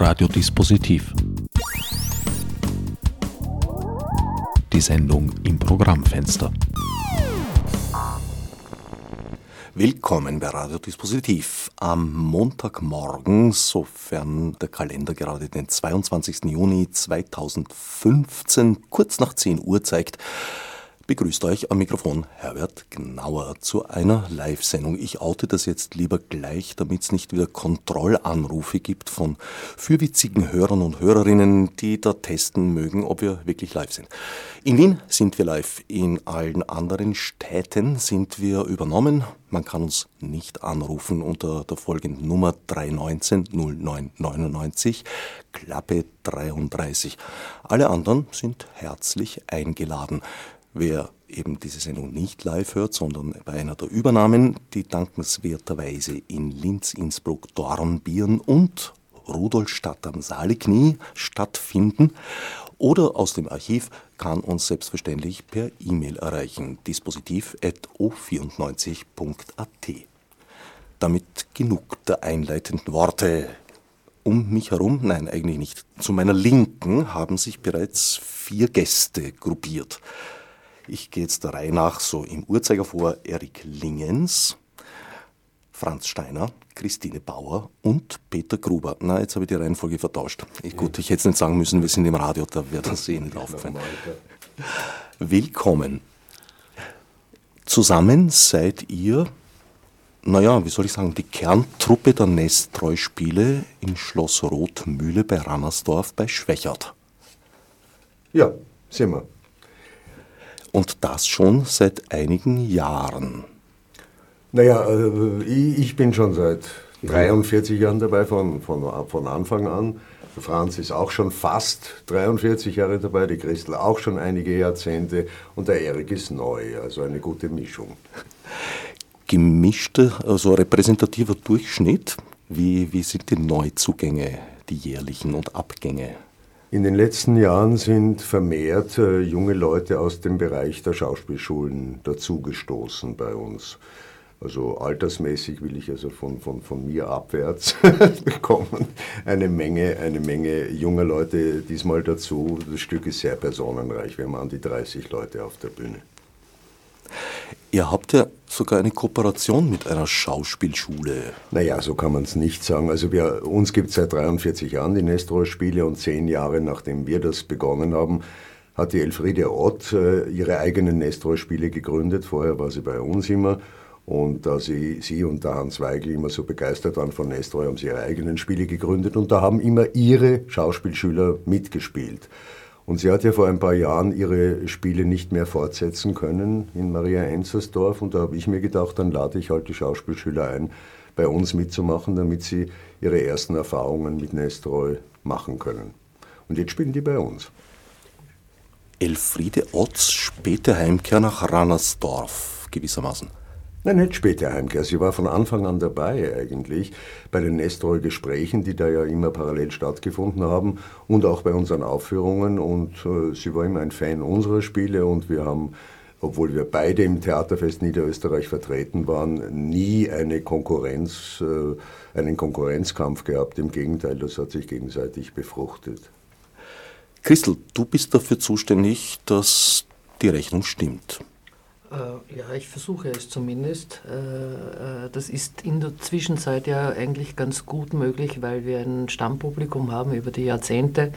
Radiodispositiv. Die Sendung im Programmfenster. Willkommen bei Radiodispositiv. Am Montagmorgen, sofern der Kalender gerade den 22. Juni 2015 kurz nach 10 Uhr zeigt, begrüßt euch am Mikrofon Herbert Gnauer zu einer Live-Sendung. Ich oute das jetzt lieber gleich, damit es nicht wieder Kontrollanrufe gibt von fürwitzigen Hörern und Hörerinnen, die da testen mögen, ob wir wirklich live sind. In Wien sind wir live, in allen anderen Städten sind wir übernommen. Man kann uns nicht anrufen unter der folgenden Nummer 319 0999 Klappe 33. Alle anderen sind herzlich eingeladen. Wer eben diese Sendung nicht live hört, sondern bei einer der Übernahmen, die dankenswerterweise in Linz, Innsbruck, Dornbirn und Rudolstadt am Saaliknie stattfinden oder aus dem Archiv kann uns selbstverständlich per E-Mail erreichen. dispositiv.o94.at. Damit genug der einleitenden Worte. Um mich herum, nein, eigentlich nicht. Zu meiner Linken haben sich bereits vier Gäste gruppiert. Ich gehe jetzt der Reihe nach so im Uhrzeiger vor. Erik Lingens, Franz Steiner, Christine Bauer und Peter Gruber. Na, jetzt habe ich die Reihenfolge vertauscht. Ich, gut, ich hätte es nicht sagen müssen, wir sind im Radio, da wird das eh nicht aufgefallen. Willkommen. Zusammen seid ihr, naja, wie soll ich sagen, die Kerntruppe der Nesttreu-Spiele im Schloss Rotmühle bei Rannersdorf bei Schwächert. Ja, sind wir. Und das schon seit einigen Jahren. Naja, äh, ich bin schon seit 43 Jahren dabei, von, von, von Anfang an. Franz ist auch schon fast 43 Jahre dabei, die Christel auch schon einige Jahrzehnte und der Erik ist neu, also eine gute Mischung. Gemischter, also repräsentativer Durchschnitt. Wie, wie sind die Neuzugänge, die jährlichen und Abgänge? In den letzten Jahren sind vermehrt äh, junge Leute aus dem Bereich der Schauspielschulen dazugestoßen bei uns. Also altersmäßig will ich also von, von, von mir abwärts bekommen. Eine Menge, eine Menge junger Leute diesmal dazu. Das Stück ist sehr personenreich. Wir haben an die 30 Leute auf der Bühne. Ihr habt ja sogar eine Kooperation mit einer Schauspielschule. Naja, so kann man es nicht sagen. Also wir, uns gibt es seit 43 Jahren die Nestroy-Spiele und zehn Jahre nachdem wir das begonnen haben, hat die Elfriede Ott äh, ihre eigenen Nestroy-Spiele gegründet. Vorher war sie bei uns immer. Und da sie, sie und der Hans Weigel immer so begeistert waren von Nestroy, haben sie ihre eigenen Spiele gegründet und da haben immer ihre Schauspielschüler mitgespielt. Und sie hat ja vor ein paar Jahren ihre Spiele nicht mehr fortsetzen können in Maria Enzersdorf und da habe ich mir gedacht, dann lade ich halt die Schauspielschüler ein, bei uns mitzumachen, damit sie ihre ersten Erfahrungen mit Nestroy machen können. Und jetzt spielen die bei uns. Elfriede Otz, späte Heimkehr nach Rannersdorf gewissermaßen. Nein, nicht späte Heimkehr. Sie war von Anfang an dabei eigentlich bei den Nestroy-Gesprächen, die da ja immer parallel stattgefunden haben und auch bei unseren Aufführungen. Und äh, sie war immer ein Fan unserer Spiele und wir haben, obwohl wir beide im Theaterfest Niederösterreich vertreten waren, nie eine Konkurrenz, äh, einen Konkurrenzkampf gehabt. Im Gegenteil, das hat sich gegenseitig befruchtet. Christel, du bist dafür zuständig, dass die Rechnung stimmt. Äh, ja, ich versuche es zumindest. Äh, äh, das ist in der Zwischenzeit ja eigentlich ganz gut möglich, weil wir ein Stammpublikum haben über die Jahrzehnte.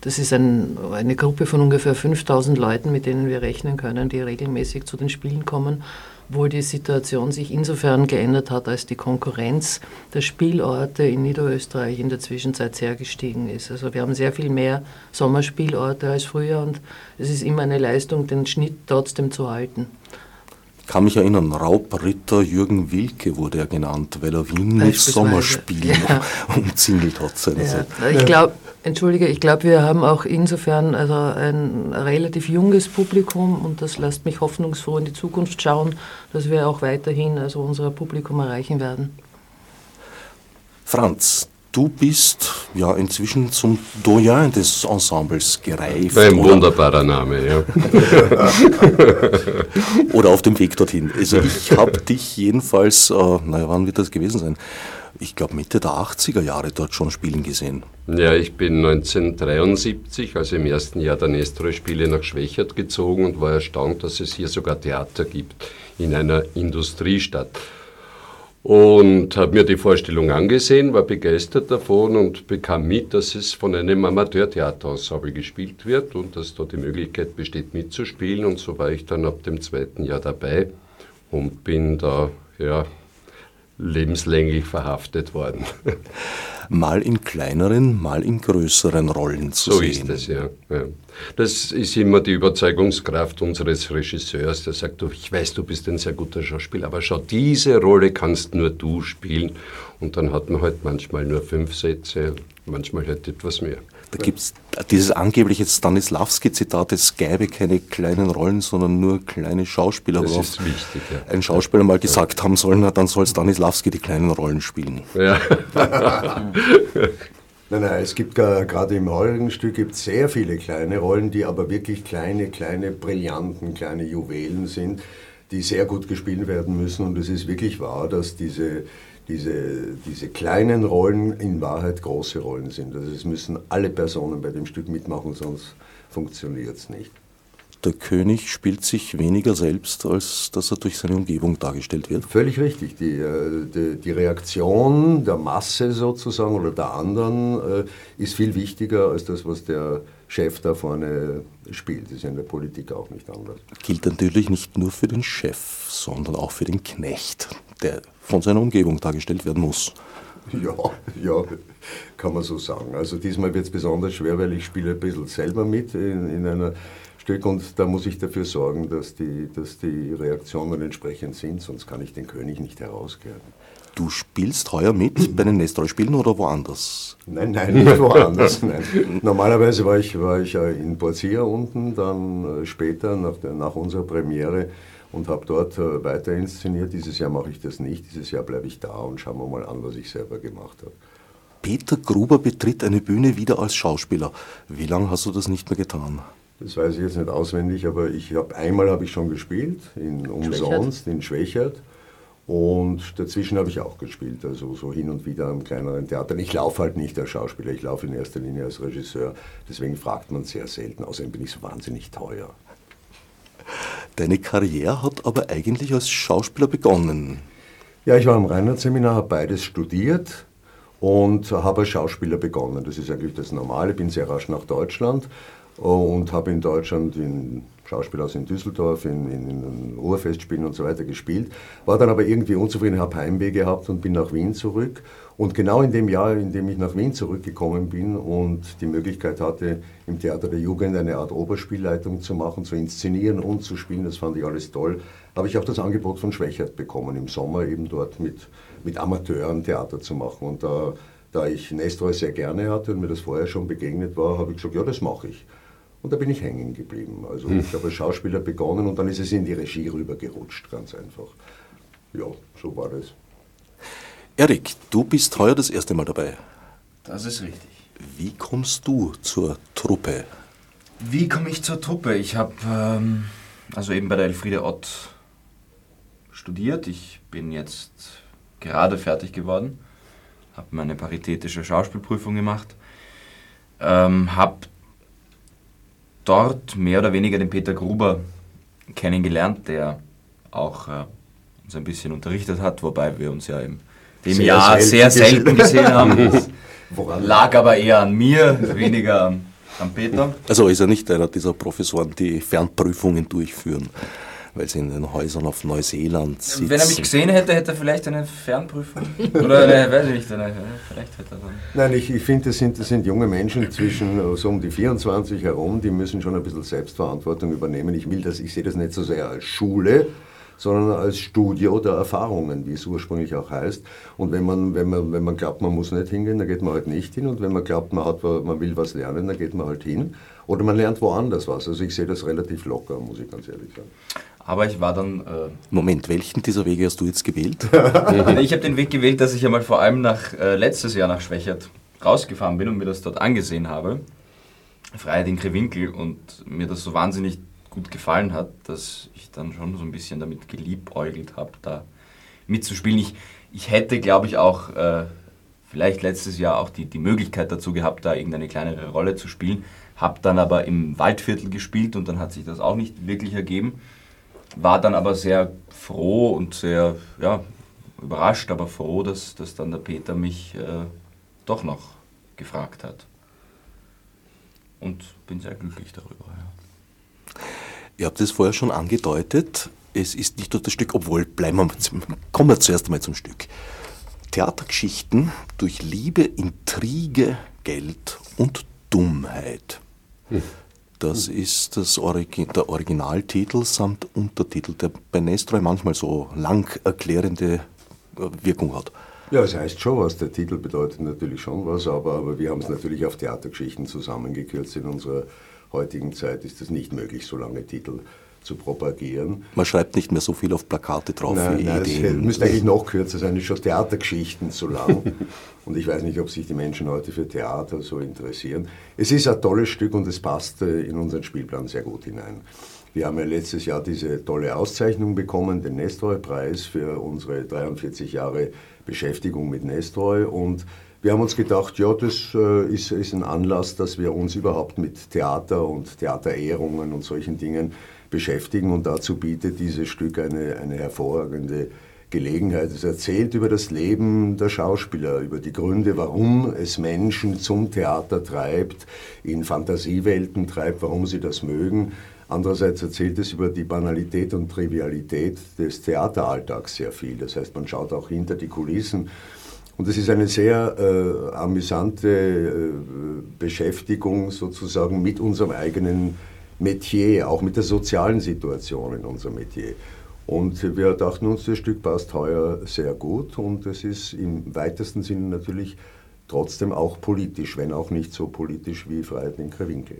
Das ist ein, eine Gruppe von ungefähr 5000 Leuten, mit denen wir rechnen können, die regelmäßig zu den Spielen kommen obwohl die Situation sich insofern geändert hat, als die Konkurrenz der Spielorte in Niederösterreich in der Zwischenzeit sehr gestiegen ist. Also wir haben sehr viel mehr Sommerspielorte als früher und es ist immer eine Leistung, den Schnitt trotzdem zu halten. Ich kann mich erinnern, Raubritter Jürgen Wilke wurde er genannt, weil er Wien mit Sommerspielen ja. umzingelt hat seinerzeit. Ja. Ich glaube, Entschuldige, ich glaube, wir haben auch insofern also ein relativ junges Publikum und das lässt mich hoffnungsfroh in die Zukunft schauen, dass wir auch weiterhin also unser Publikum erreichen werden. Franz, du bist ja inzwischen zum Doyen des Ensembles gereift. Ein wunderbarer Name, ja. oder auf dem Weg dorthin. Also ich habe dich jedenfalls, äh, naja, wann wird das gewesen sein? Ich glaube Mitte der 80er Jahre dort schon spielen gesehen. Ja, ich bin 1973, also im ersten Jahr der Nestroy-Spiele nach Schwächert gezogen und war erstaunt, dass es hier sogar Theater gibt in einer Industriestadt und habe mir die Vorstellung angesehen, war begeistert davon und bekam mit, dass es von einem Amateurtheaterensemble gespielt wird und dass da die Möglichkeit besteht mitzuspielen. Und so war ich dann ab dem zweiten Jahr dabei und bin da ja lebenslänglich verhaftet worden. mal in kleineren, mal in größeren Rollen zu so sehen. So ist es, ja. ja. Das ist immer die Überzeugungskraft unseres Regisseurs, der sagt, ich weiß, du bist ein sehr guter Schauspieler, aber schau, diese Rolle kannst nur du spielen. Und dann hat man halt manchmal nur fünf Sätze, manchmal halt etwas mehr. Da gibt es dieses angebliche Stanislavski-Zitat, es gäbe keine kleinen Rollen, sondern nur kleine Schauspieler. Das ist wichtig, ja. Ein Schauspieler mal gesagt haben sollen, na, dann soll Stanislavski die kleinen Rollen spielen. Ja. Nein, nein, es gibt gerade im heurigen Stück gibt sehr viele kleine Rollen, die aber wirklich kleine, kleine Brillanten, kleine Juwelen sind, die sehr gut gespielt werden müssen. Und es ist wirklich wahr, dass diese, diese, diese kleinen Rollen in Wahrheit große Rollen sind. Also es müssen alle Personen bei dem Stück mitmachen, sonst funktioniert es nicht. Der König spielt sich weniger selbst, als dass er durch seine Umgebung dargestellt wird. Völlig richtig. Die, äh, die, die Reaktion der Masse sozusagen oder der anderen äh, ist viel wichtiger als das, was der Chef da vorne spielt. Das ist in der Politik auch nicht anders. Gilt natürlich nicht nur für den Chef, sondern auch für den Knecht, der von seiner Umgebung dargestellt werden muss. Ja, ja, kann man so sagen. Also diesmal wird es besonders schwer, weil ich spiele ein bisschen selber mit in, in einer Stück und da muss ich dafür sorgen, dass die, dass die Reaktionen entsprechend sind, sonst kann ich den König nicht herauskehren. Du spielst heuer mit bei den Nestroy-Spielen oder woanders? Nein, nein, nicht woanders. nein. Normalerweise war ich, war ich in Porcia unten, dann äh, später nach, der, nach unserer Premiere und habe dort äh, weiter inszeniert. Dieses Jahr mache ich das nicht. Dieses Jahr bleibe ich da und schauen wir mal an, was ich selber gemacht habe. Peter Gruber betritt eine Bühne wieder als Schauspieler. Wie lange hast du das nicht mehr getan? Das weiß ich jetzt nicht auswendig, aber ich habe einmal habe ich schon gespielt in umsonst in Schwächert und dazwischen habe ich auch gespielt, also so hin und wieder am kleineren Theater. Ich laufe halt nicht als Schauspieler, ich laufe in erster Linie als Regisseur. Deswegen fragt man sehr selten. Außerdem bin ich so wahnsinnig teuer. Deine Karriere hat aber eigentlich als Schauspieler begonnen. Ja, ich war am Reinhardt-Seminar, habe beides studiert und habe als Schauspieler begonnen. Das ist eigentlich das Normale. Ich bin sehr rasch nach Deutschland und habe in Deutschland in Schauspielhaus in Düsseldorf, in, in, in Ruhrfestspielen und so weiter gespielt, war dann aber irgendwie unzufrieden, habe Heimweh gehabt und bin nach Wien zurück. Und genau in dem Jahr, in dem ich nach Wien zurückgekommen bin und die Möglichkeit hatte, im Theater der Jugend eine Art Oberspielleitung zu machen, zu inszenieren und zu spielen, das fand ich alles toll, habe ich auch das Angebot von Schwächert bekommen, im Sommer eben dort mit, mit Amateuren Theater zu machen. Und da, da ich Nestroy sehr gerne hatte und mir das vorher schon begegnet war, habe ich gesagt, ja, das mache ich. Und da bin ich hängen geblieben. Also hm. ich habe als Schauspieler begonnen und dann ist es in die Regie rübergerutscht, ganz einfach. Ja, so war das. Erik, du bist heuer das erste Mal dabei. Das ist richtig. Wie kommst du zur Truppe? Wie komme ich zur Truppe? Ich habe ähm, also eben bei der Elfriede Ott studiert. Ich bin jetzt gerade fertig geworden, habe meine paritätische Schauspielprüfung gemacht, ähm, habe dort mehr oder weniger den Peter Gruber kennengelernt, der auch äh, uns ein bisschen unterrichtet hat, wobei wir uns ja im dem sehr Jahr selten sehr selten gesehen haben. Woran? Lag aber eher an mir, weniger am Peter. Also ist er nicht einer dieser Professoren, die Fernprüfungen durchführen weil sie in den Häusern auf Neuseeland sitzen. Wenn er mich gesehen hätte, hätte er vielleicht eine Fernprüfung. Oder eine, weiß ich nicht, eine, vielleicht hätte er dann. Nein, ich, ich finde, das sind, das sind junge Menschen zwischen so um die 24 herum, die müssen schon ein bisschen Selbstverantwortung übernehmen. Ich will das, ich sehe das nicht so sehr als Schule, sondern als Studio der Erfahrungen, wie es ursprünglich auch heißt. Und wenn man, wenn man, wenn man glaubt, man muss nicht hingehen, dann geht man halt nicht hin. Und wenn man glaubt, man, hat, man will was lernen, dann geht man halt hin. Oder man lernt woanders was. Also ich sehe das relativ locker, muss ich ganz ehrlich sagen. Aber ich war dann. Äh Moment, welchen dieser Wege hast du jetzt gewählt? ich habe den Weg gewählt, dass ich einmal vor allem nach äh, letztes Jahr nach Schwächert rausgefahren bin und mir das dort angesehen habe. Freiheit in Krewinkel und mir das so wahnsinnig gut gefallen hat, dass ich dann schon so ein bisschen damit geliebäugelt habe, da mitzuspielen. Ich, ich hätte, glaube ich, auch äh, vielleicht letztes Jahr auch die, die Möglichkeit dazu gehabt, da irgendeine kleinere Rolle zu spielen. Habe dann aber im Waldviertel gespielt und dann hat sich das auch nicht wirklich ergeben. War dann aber sehr froh und sehr ja, überrascht, aber froh, dass, dass dann der Peter mich äh, doch noch gefragt hat. Und bin sehr glücklich darüber. Ja. Ihr habt es vorher schon angedeutet, es ist nicht nur das Stück, obwohl, bleiben wir, kommen wir zuerst einmal zum Stück. Theatergeschichten durch Liebe, Intrige, Geld und Dummheit. Hm. Das ist das Origi der Originaltitel samt Untertitel, der bei Nestroy manchmal so lang erklärende äh, Wirkung hat. Ja, es heißt schon was. Der Titel bedeutet natürlich schon was, aber, aber wir haben es natürlich auf Theatergeschichten zusammengekürzt. In unserer heutigen Zeit ist es nicht möglich, so lange Titel zu propagieren. Man schreibt nicht mehr so viel auf Plakate drauf nein, wie nein, Ideen. Es müsste eigentlich noch kürzer sein, es ist schon Theatergeschichten zu lang. und ich weiß nicht, ob sich die Menschen heute für Theater so interessieren. Es ist ein tolles Stück und es passt äh, in unseren Spielplan sehr gut hinein. Wir haben ja letztes Jahr diese tolle Auszeichnung bekommen, den Nestroy-Preis für unsere 43 Jahre Beschäftigung mit Nestroy und wir haben uns gedacht, ja, das äh, ist, ist ein Anlass, dass wir uns überhaupt mit Theater und Theaterehrungen und solchen Dingen beschäftigen und dazu bietet dieses Stück eine, eine hervorragende Gelegenheit. Es erzählt über das Leben der Schauspieler, über die Gründe, warum es Menschen zum Theater treibt, in Fantasiewelten treibt, warum sie das mögen. Andererseits erzählt es über die Banalität und Trivialität des Theateralltags sehr viel. Das heißt, man schaut auch hinter die Kulissen. Und es ist eine sehr äh, amüsante äh, Beschäftigung sozusagen mit unserem eigenen Metier, auch mit der sozialen Situation in unserem Metier. Und wir dachten uns, das Stück passt heuer sehr gut und es ist im weitesten Sinne natürlich trotzdem auch politisch, wenn auch nicht so politisch wie Freiheit in Krawinkel.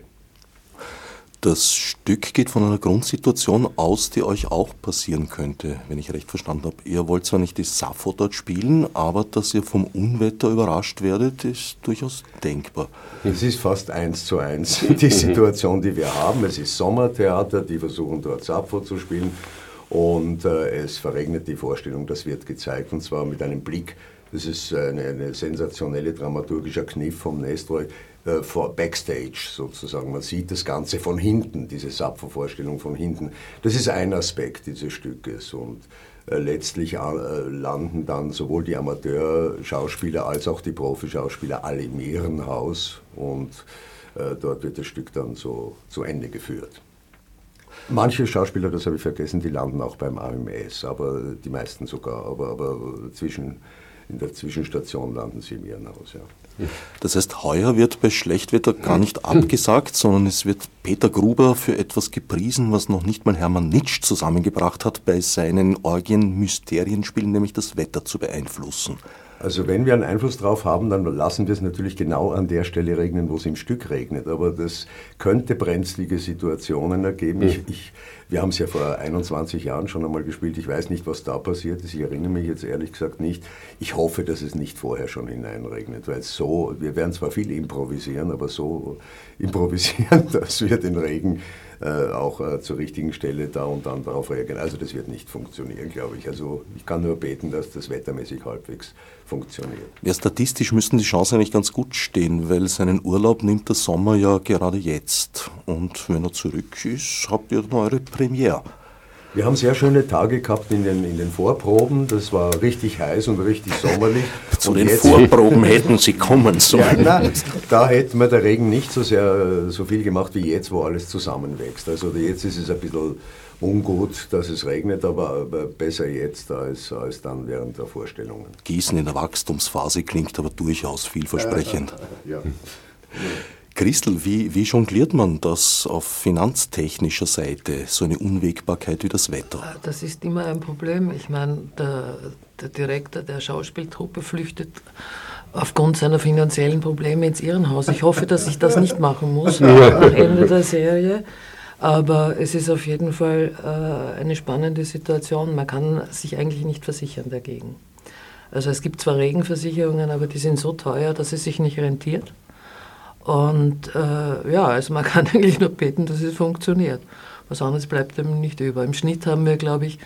Das Stück geht von einer Grundsituation aus, die euch auch passieren könnte, wenn ich recht verstanden habe. Ihr wollt zwar nicht die Sappho dort spielen, aber dass ihr vom Unwetter überrascht werdet, ist durchaus denkbar. Es ist fast eins zu eins die Situation, die wir haben. Es ist Sommertheater, die versuchen dort Sappho zu spielen und äh, es verregnet die Vorstellung, das wird gezeigt und zwar mit einem Blick das ist eine, eine sensationelle dramaturgischer Kniff vom Nestroy äh, vor Backstage sozusagen. Man sieht das Ganze von hinten, diese Sapfo-Vorstellung von hinten. Das ist ein Aspekt dieses Stückes und äh, letztlich äh, landen dann sowohl die Amateurschauspieler als auch die Profischauspieler alle im Ehrenhaus und äh, dort wird das Stück dann so zu Ende geführt. Manche Schauspieler, das habe ich vergessen, die landen auch beim AMS, aber die meisten sogar, aber, aber zwischen in der Zwischenstation landen sie im Irrenhaus. Ja. Das heißt, heuer wird bei Schlechtwetter gar nicht abgesagt, sondern es wird Peter Gruber für etwas gepriesen, was noch nicht mal Hermann Nitsch zusammengebracht hat, bei seinen Orgien-Mysterienspielen, nämlich das Wetter zu beeinflussen. Also wenn wir einen Einfluss drauf haben, dann lassen wir es natürlich genau an der Stelle regnen, wo es im Stück regnet. Aber das könnte brenzlige Situationen ergeben. Ich, ich wir haben es ja vor 21 Jahren schon einmal gespielt. Ich weiß nicht, was da passiert ist. Ich erinnere mich jetzt ehrlich gesagt nicht. Ich hoffe, dass es nicht vorher schon hineinregnet, weil so, wir werden zwar viel improvisieren, aber so improvisieren, dass wir den Regen äh, auch äh, zur richtigen Stelle da und dann darauf reagieren. Also das wird nicht funktionieren, glaube ich. Also ich kann nur beten, dass das wettermäßig halbwegs funktioniert. Ja, statistisch müssten die Chancen eigentlich ganz gut stehen, weil seinen Urlaub nimmt der Sommer ja gerade jetzt. Und wenn er zurück ist, habt ihr dann eure Premiere. Wir haben sehr schöne Tage gehabt in den, in den Vorproben. Das war richtig heiß und richtig sommerlich. Zu und den Vorproben hätten Sie kommen sollen. Ja, nein, da hätten wir der Regen nicht so sehr so viel gemacht wie jetzt, wo alles zusammenwächst. Also jetzt ist es ein bisschen ungut, dass es regnet, aber, besser jetzt als, als dann während der Vorstellungen. Gießen in der Wachstumsphase klingt aber durchaus vielversprechend. ja. ja. Christel, wie, wie jongliert man das auf finanztechnischer Seite, so eine Unwägbarkeit wie das Wetter? Ah, das ist immer ein Problem. Ich meine, der, der Direktor der Schauspieltruppe flüchtet aufgrund seiner finanziellen Probleme ins Irrenhaus. Ich hoffe, dass ich das nicht machen muss nach Ende der Serie. Aber es ist auf jeden Fall äh, eine spannende Situation. Man kann sich eigentlich nicht versichern dagegen. Also es gibt zwar Regenversicherungen, aber die sind so teuer, dass es sich nicht rentiert. Und äh, ja, also man kann eigentlich nur beten, dass es funktioniert. Was anderes bleibt einem nicht über. Im Schnitt haben wir, glaube ich,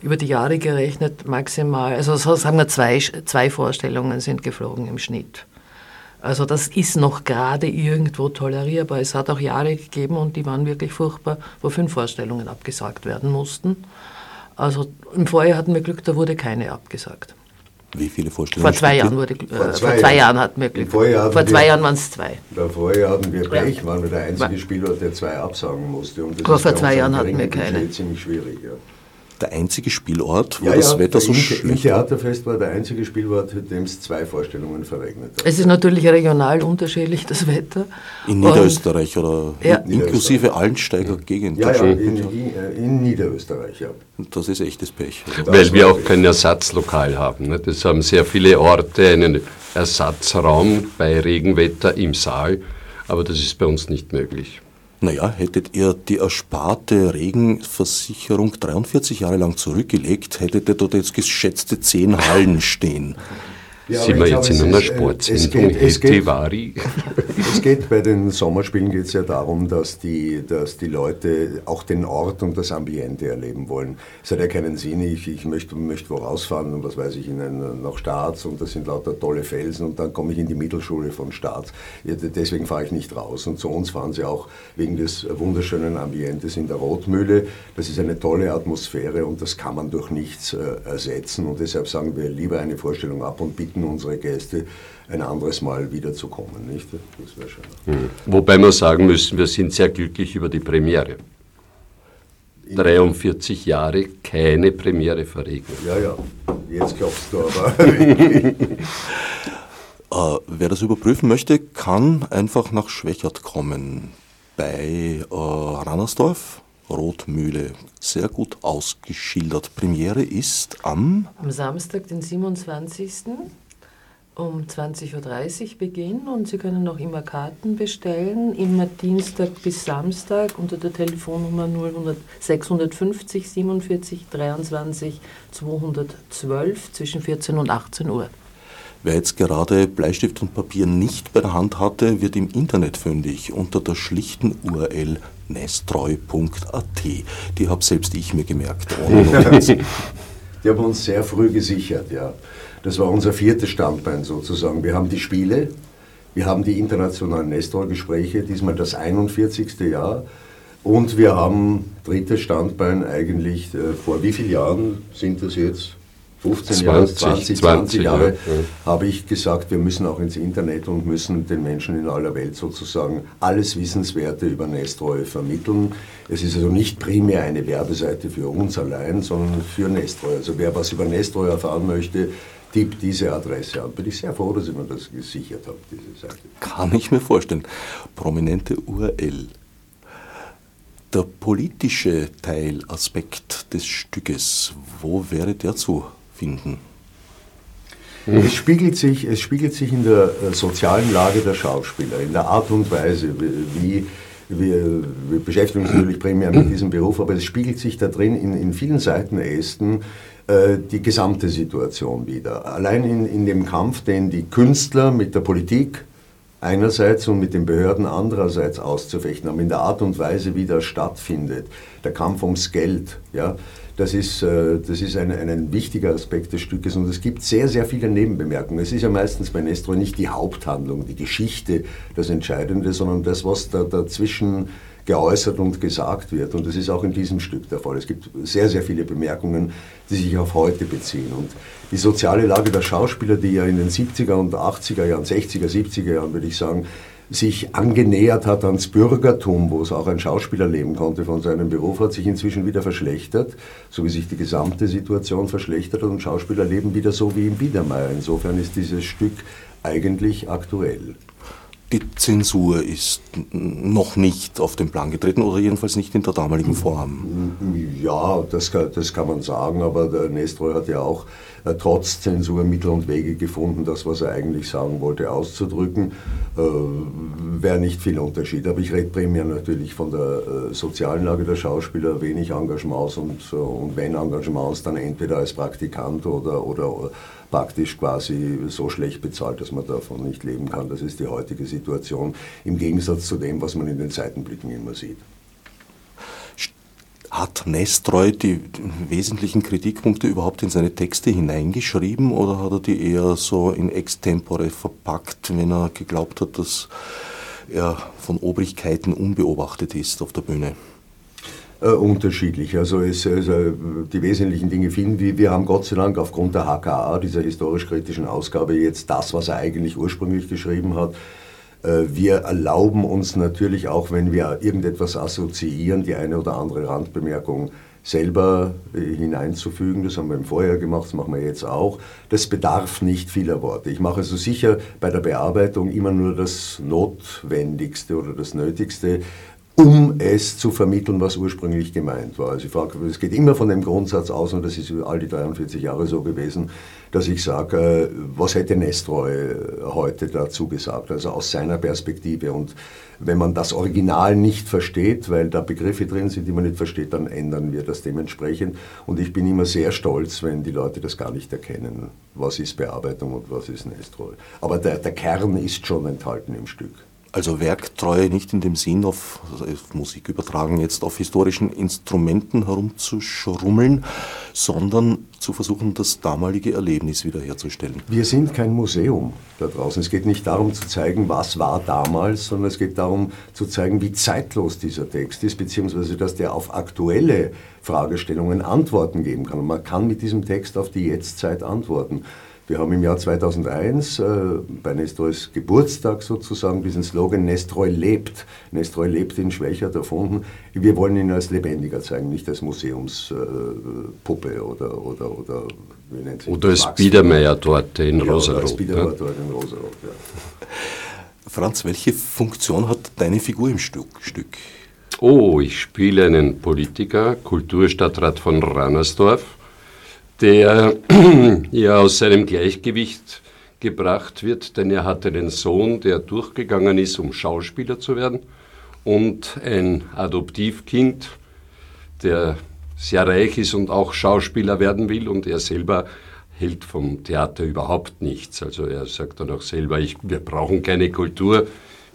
über die Jahre gerechnet maximal, also sagen wir zwei, zwei Vorstellungen sind geflogen im Schnitt. Also das ist noch gerade irgendwo tolerierbar. Es hat auch Jahre gegeben und die waren wirklich furchtbar, wo fünf Vorstellungen abgesagt werden mussten. Also im Vorjahr hatten wir Glück, da wurde keine abgesagt. Wie viele Vorstellungen? Vor zwei Jahren wurde äh, vor, zwei, vor zwei Jahren hatten wir Glück. Vor zwei Jahren waren es zwei. Vorjahr hatten wir Pech, ja. waren wir der einzige Spieler, der zwei absagen musste. Und das vor zwei Jahren hatten wir keine. ziemlich schwierig, ja der einzige Spielort, wo ja, das ja, Wetter so schlecht Im Theaterfest war der einzige Spielort, in dem es zwei Vorstellungen verregnet hat. Es ist natürlich regional unterschiedlich, das Wetter. In Niederösterreich Und, oder ja. inklusive Allensteiger Gegend. Ja, ja, in, in, in, Niederösterreich, ja. Das ist echtes Pech. Weil wir auch kein Ersatzlokal haben. Ne? Das haben sehr viele Orte einen Ersatzraum bei Regenwetter im Saal, aber das ist bei uns nicht möglich. Naja, hättet ihr die ersparte Regenversicherung 43 Jahre lang zurückgelegt, hättet ihr dort jetzt geschätzte 10 Hallen stehen. Ja, Sind wir jetzt in einer Sportsendung es geht, es geht bei den Sommerspielen geht es ja darum, dass die, dass die Leute auch den Ort und das Ambiente erleben wollen. Es hat ja keinen Sinn, ich, ich möchte, möchte wo rausfahren und was weiß ich, in einen, nach Staats und das sind lauter tolle Felsen und dann komme ich in die Mittelschule von Staats. Deswegen fahre ich nicht raus. Und zu uns fahren sie auch wegen des wunderschönen Ambientes in der Rotmühle. Das ist eine tolle Atmosphäre und das kann man durch nichts äh, ersetzen. Und deshalb sagen wir lieber eine Vorstellung ab und bitten unsere Gäste, ein anderes Mal wiederzukommen. Nicht? Das wäre schön. Mhm. Wobei wir sagen müssen, wir sind sehr glücklich über die Premiere. 43 Jahre keine Premiere verregnet. Ja, ja, jetzt glaubst du aber. äh, wer das überprüfen möchte, kann einfach nach Schwächert kommen. Bei äh, Rannersdorf, Rotmühle, sehr gut ausgeschildert. Premiere ist am? Am Samstag, den 27 um 20.30 Uhr beginnen und Sie können noch immer Karten bestellen, immer Dienstag bis Samstag unter der Telefonnummer 000 650 47 23 212 zwischen 14 und 18 Uhr. Wer jetzt gerade Bleistift und Papier nicht bei der Hand hatte, wird im Internet fündig unter der schlichten URL nestreu.at. Die habe selbst ich mir gemerkt. Die haben uns sehr früh gesichert, ja. Das war unser viertes Standbein sozusagen. Wir haben die Spiele, wir haben die internationalen Nestor-Gespräche, diesmal das 41. Jahr. Und wir haben drittes Standbein eigentlich äh, vor wie vielen Jahren sind das jetzt? 15 Jahre, 20, 20 Jahre, ja. habe ich gesagt, wir müssen auch ins Internet und müssen den Menschen in aller Welt sozusagen alles Wissenswerte über Nestroy vermitteln. Es ist also nicht primär eine Werbeseite für uns allein, sondern für Nestroy. Also wer was über Nestroy erfahren möchte, tippt diese Adresse an. Bin ich sehr froh, dass ich mir das gesichert habe, diese Seite. Kann ich mir vorstellen. Prominente URL. Der politische Teilaspekt des Stückes, wo wäre der zu finden? Es spiegelt, sich, es spiegelt sich in der äh, sozialen Lage der Schauspieler, in der Art und Weise, wie, wir, wir, beschäftigen uns natürlich primär mit diesem Beruf, aber es spiegelt sich da drin in, in vielen Seitenästen die gesamte Situation wieder. Allein in, in dem Kampf, den die Künstler mit der Politik einerseits und mit den Behörden andererseits auszufechten haben, in der Art und Weise, wie das stattfindet, der Kampf ums Geld, ja, das ist, äh, das ist ein, ein wichtiger Aspekt des Stückes und es gibt sehr, sehr viele Nebenbemerkungen. Es ist ja meistens bei Nestro nicht die Haupthandlung, die Geschichte das Entscheidende, sondern das, was da dazwischen geäußert und gesagt wird. Und das ist auch in diesem Stück der Fall. Es gibt sehr, sehr viele Bemerkungen, die sich auf heute beziehen. Und die soziale Lage der Schauspieler, die ja in den 70er und 80er Jahren, 60er, 70er Jahren, würde ich sagen, sich angenähert hat ans Bürgertum, wo es auch ein Schauspieler leben konnte von seinem Beruf, hat sich inzwischen wieder verschlechtert, so wie sich die gesamte Situation verschlechtert und Schauspieler leben wieder so wie im Biedermeier. Insofern ist dieses Stück eigentlich aktuell die Zensur ist noch nicht auf den Plan getreten oder jedenfalls nicht in der damaligen Form. Ja, das kann, das kann man sagen, aber der Nestroy hat ja auch trotz Zensur Mittel und Wege gefunden, das, was er eigentlich sagen wollte, auszudrücken. Äh, Wäre nicht viel Unterschied. Aber ich rede primär natürlich von der äh, sozialen Lage der Schauspieler, wenig Engagements und, äh, und wenn Engagements, dann entweder als Praktikant oder, oder praktisch quasi so schlecht bezahlt, dass man davon nicht leben kann. Das ist die heutige Situation im Gegensatz zu dem, was man in den Seitenblicken immer sieht. Hat Nestroy die wesentlichen Kritikpunkte überhaupt in seine Texte hineingeschrieben oder hat er die eher so in Extempore verpackt, wenn er geglaubt hat, dass er von Obrigkeiten unbeobachtet ist auf der Bühne? Äh, unterschiedlich. Also, es, also die wesentlichen Dinge finden wir. Wir haben Gott sei Dank aufgrund der HKA, dieser historisch-kritischen Ausgabe, jetzt das, was er eigentlich ursprünglich geschrieben hat. Äh, wir erlauben uns natürlich auch, wenn wir irgendetwas assoziieren, die eine oder andere Randbemerkung selber äh, hineinzufügen. Das haben wir im Vorjahr gemacht, das machen wir jetzt auch. Das bedarf nicht vieler Worte. Ich mache also sicher bei der Bearbeitung immer nur das Notwendigste oder das Nötigste um es zu vermitteln, was ursprünglich gemeint war. Also ich frage, es geht immer von dem Grundsatz aus, und das ist all die 43 Jahre so gewesen, dass ich sage, äh, was hätte Nestroy äh, heute dazu gesagt, also aus seiner Perspektive. Und wenn man das Original nicht versteht, weil da Begriffe drin sind, die man nicht versteht, dann ändern wir das dementsprechend. Und ich bin immer sehr stolz, wenn die Leute das gar nicht erkennen, was ist Bearbeitung und was ist Nestroy. Aber der, der Kern ist schon enthalten im Stück. Also Werktreue nicht in dem Sinn, auf, auf Musik übertragen, jetzt auf historischen Instrumenten herumzuschrummeln, sondern zu versuchen, das damalige Erlebnis wiederherzustellen. Wir sind kein Museum da draußen. Es geht nicht darum zu zeigen, was war damals, sondern es geht darum zu zeigen, wie zeitlos dieser Text ist, beziehungsweise dass der auf aktuelle Fragestellungen Antworten geben kann. Und man kann mit diesem Text auf die Jetztzeit antworten. Wir haben im Jahr 2001 äh, bei Nestroys Geburtstag sozusagen diesen Slogan Nestroy lebt. Nestroy lebt in Schwächert erfunden. Wir wollen ihn als lebendiger zeigen, nicht als Museumspuppe äh, oder, oder, oder wie nennt sich Oder als Biedermeier-Torte in ja, Rosarot. Als Biedermeier-Torte in Rosarot, ja. Franz, welche Funktion hat deine Figur im Stück? Stück? Oh, ich spiele einen Politiker, Kulturstadtrat von Rannersdorf der ja aus seinem Gleichgewicht gebracht wird, denn er hatte einen Sohn, der durchgegangen ist, um Schauspieler zu werden, und ein Adoptivkind, der sehr reich ist und auch Schauspieler werden will, und er selber hält vom Theater überhaupt nichts. Also er sagt dann auch selber, ich, wir brauchen keine Kultur,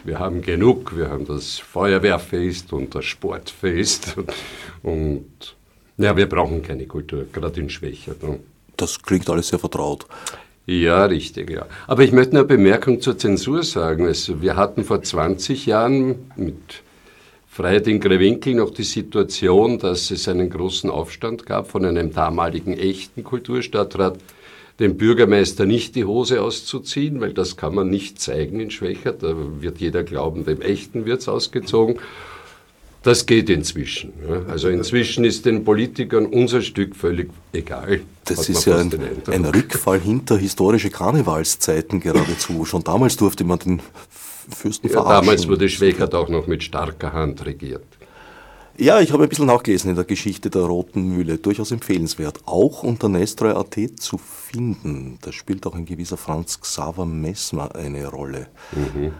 wir haben genug, wir haben das Feuerwehrfest und das Sportfest und ja, wir brauchen keine Kultur, gerade in Schwächert. Das klingt alles sehr vertraut. Ja, richtig, ja. Aber ich möchte eine Bemerkung zur Zensur sagen. Also wir hatten vor 20 Jahren mit Freiheit in Grewinkel noch die Situation, dass es einen großen Aufstand gab von einem damaligen echten Kulturstadtrat, dem Bürgermeister nicht die Hose auszuziehen, weil das kann man nicht zeigen in Schwächert. Da wird jeder glauben, dem echten wird es ausgezogen. Das geht inzwischen. Ja. Also inzwischen ist den Politikern unser Stück völlig egal. Das ist ja ein, ein, Rückfall hinter historische Karnevalszeiten geradezu. Schon damals durfte man den Fürsten ja, verarschen. Damals wurde Schwächert auch noch mit starker Hand regiert. Ja, ich habe ein bisschen nachgelesen in der Geschichte der Roten Mühle. Durchaus empfehlenswert. Auch unter Nestroy.at zu finden. Da spielt auch ein gewisser Franz Xaver Messmer eine Rolle. Mhm.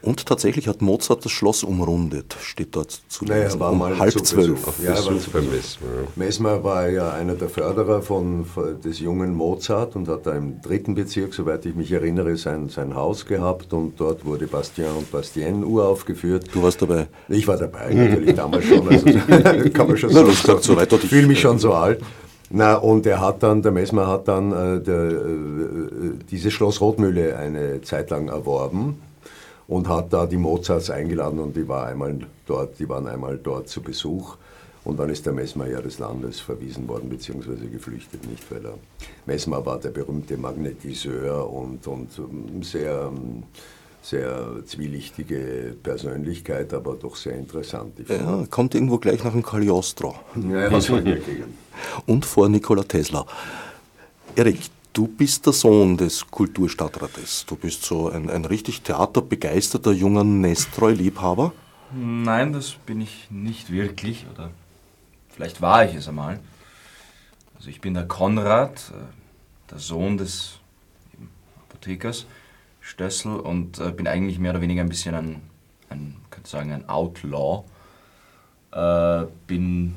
Und tatsächlich hat Mozart das Schloss umrundet, steht dort zu lesen. Naja, war um mal halb zwölf. Ja, war beim Messmer. Messmer war ja einer der Förderer von, von, des jungen Mozart und hat da im dritten Bezirk, soweit ich mich erinnere, sein, sein Haus gehabt und dort wurde Bastien und Bastien uraufgeführt. Du warst dabei? Ich war dabei, natürlich damals schon. Also, kann man schon Na. So ich fühle mich schon so alt. Na, und er hat dann, der Messmer hat dann äh, der, äh, dieses Schloss Rotmühle eine Zeit lang erworben und hat da die Mozarts eingeladen und die, war einmal dort, die waren einmal dort zu Besuch. Und dann ist der Messmer ja des Landes verwiesen worden, beziehungsweise geflüchtet, nicht, weil er Messmer war der berühmte Magnetiseur und, und ähm, sehr, sehr zwielichtige Persönlichkeit, aber doch sehr interessant. Ja, kommt irgendwo gleich nach dem Cagliostro. Ja, und vor Nikola Tesla. Erik, Du bist der Sohn des Kulturstadtrates. Du bist so ein, ein richtig theaterbegeisterter junger Nestroy-Liebhaber? Nein, das bin ich nicht wirklich. Oder vielleicht war ich es einmal. Also ich bin der Konrad, der Sohn des Apothekers Stössel und äh, bin eigentlich mehr oder weniger ein bisschen ein, ein könnte sagen, ein Outlaw. Äh, bin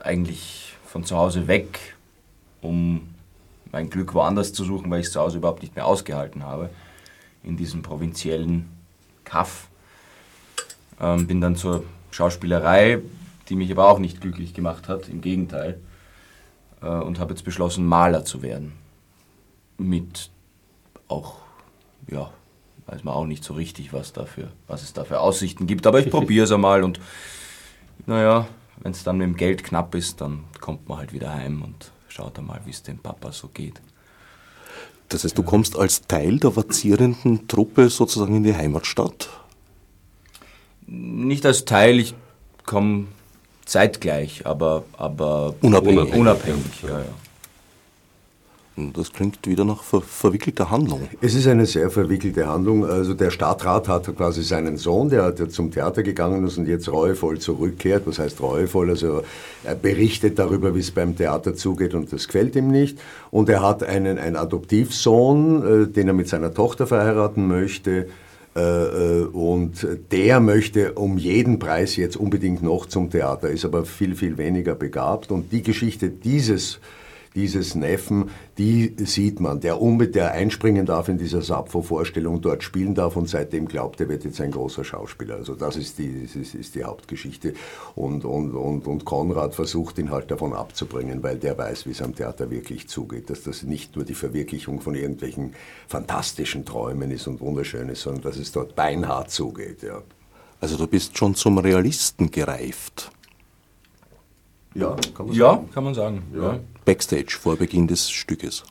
eigentlich von zu Hause weg, um mein Glück woanders zu suchen, weil ich es zu Hause überhaupt nicht mehr ausgehalten habe, in diesem provinziellen Kaff. Ähm, bin dann zur Schauspielerei, die mich aber auch nicht glücklich gemacht hat, im Gegenteil, äh, und habe jetzt beschlossen, Maler zu werden. Mit auch, ja, weiß man auch nicht so richtig, was, dafür, was es da für Aussichten gibt, aber ich probiere es einmal und naja, wenn es dann mit dem Geld knapp ist, dann kommt man halt wieder heim und schaut einmal, wie es dem Papa so geht. Das heißt, du kommst als Teil der vazierenden Truppe sozusagen in die Heimatstadt? Nicht als Teil, ich komme zeitgleich, aber, aber Unabhängig. unabhängig ja, ja. Das klingt wieder nach ver verwickelter Handlung. Es ist eine sehr verwickelte Handlung. Also der Stadtrat hat quasi seinen Sohn, der, der zum Theater gegangen ist und jetzt reuevoll zurückkehrt. Was heißt reuevoll? Also er berichtet darüber, wie es beim Theater zugeht und das gefällt ihm nicht. Und er hat einen, einen Adoptivsohn, äh, den er mit seiner Tochter verheiraten möchte. Äh, äh, und der möchte um jeden Preis jetzt unbedingt noch zum Theater, ist aber viel, viel weniger begabt. Und die Geschichte dieses dieses Neffen, die sieht man, der unbedingt der einspringen darf in dieser Sappho-Vorstellung, dort spielen darf und seitdem glaubt, er wird jetzt ein großer Schauspieler. Also das ist die, das ist, ist die Hauptgeschichte. Und, und, und, und Konrad versucht ihn halt davon abzubringen, weil der weiß, wie es am Theater wirklich zugeht, dass das nicht nur die Verwirklichung von irgendwelchen fantastischen Träumen ist und wunderschönes, sondern dass es dort beinhart zugeht. Ja. Also du bist schon zum Realisten gereift. Ja, kann man sagen. Ja, kann man sagen. Ja. Backstage vor Beginn des Stückes.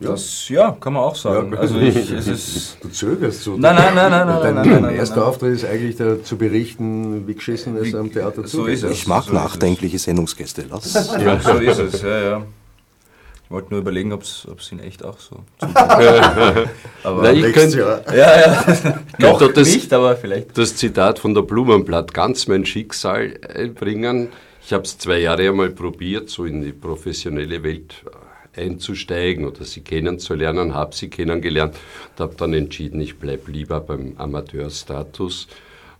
Das, ja, kann man auch sagen. Ja, also ich, es ist du zögerst so. Nein, nein, nein, nein, nein. Dein, nein, nein, dein erster nein. Auftritt ist eigentlich da, zu berichten, wie geschissen es Wie- am Theater so zugeht. ist es. Ich mag so nachdenkliche Sendungsgäste. Lass. Ja, so ist es, ja, ja. Ich wollte nur überlegen, ob es in echt auch so aber Na, ich könnte Jahr. Ja, ja. Noch doch das- nicht, aber vielleicht. das Zitat von der Blumenblatt, ganz mein Schicksal einbringen. Ich habe es zwei Jahre einmal probiert, so in die professionelle Welt einzusteigen oder sie kennenzulernen, habe sie kennengelernt und habe dann entschieden, ich bleibe lieber beim Amateurstatus,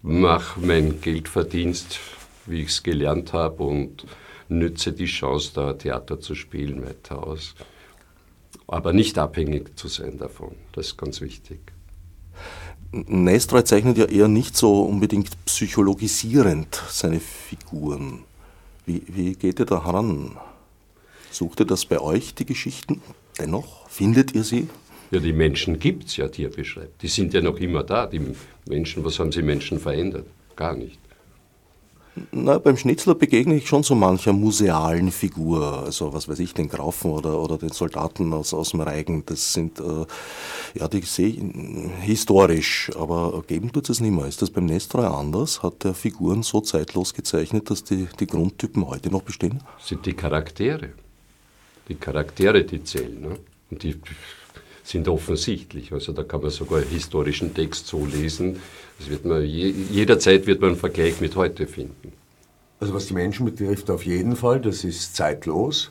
mache mein Geldverdienst, wie ich es gelernt habe und nütze die Chance, da Theater zu spielen, weiter aus. Aber nicht abhängig zu sein davon, das ist ganz wichtig. Nestroy zeichnet ja eher nicht so unbedingt psychologisierend seine Figuren. Wie, wie geht ihr da heran? Sucht ihr das bei euch, die Geschichten? Dennoch? Findet ihr sie? Ja, die Menschen gibt es ja, die er beschreibt. Die sind ja noch immer da. Die Menschen, was haben sie Menschen verändert? Gar nicht. Na, beim Schnitzler begegne ich schon so mancher musealen Figur, also was weiß ich, den Graufen oder, oder den Soldaten aus, aus dem Reigen. Das sind, äh, ja, die sehe ich historisch, aber geben tut es nicht mehr. Ist das beim Nestroy anders? Hat der Figuren so zeitlos gezeichnet, dass die, die Grundtypen heute noch bestehen? Sind die Charaktere. Die Charaktere, die zählen. Ne? Und die sind offensichtlich. Also da kann man sogar historischen Text so lesen. Das wird man, je, jederzeit wird man einen Vergleich mit heute finden. Also was die Menschen betrifft, auf jeden Fall, das ist zeitlos.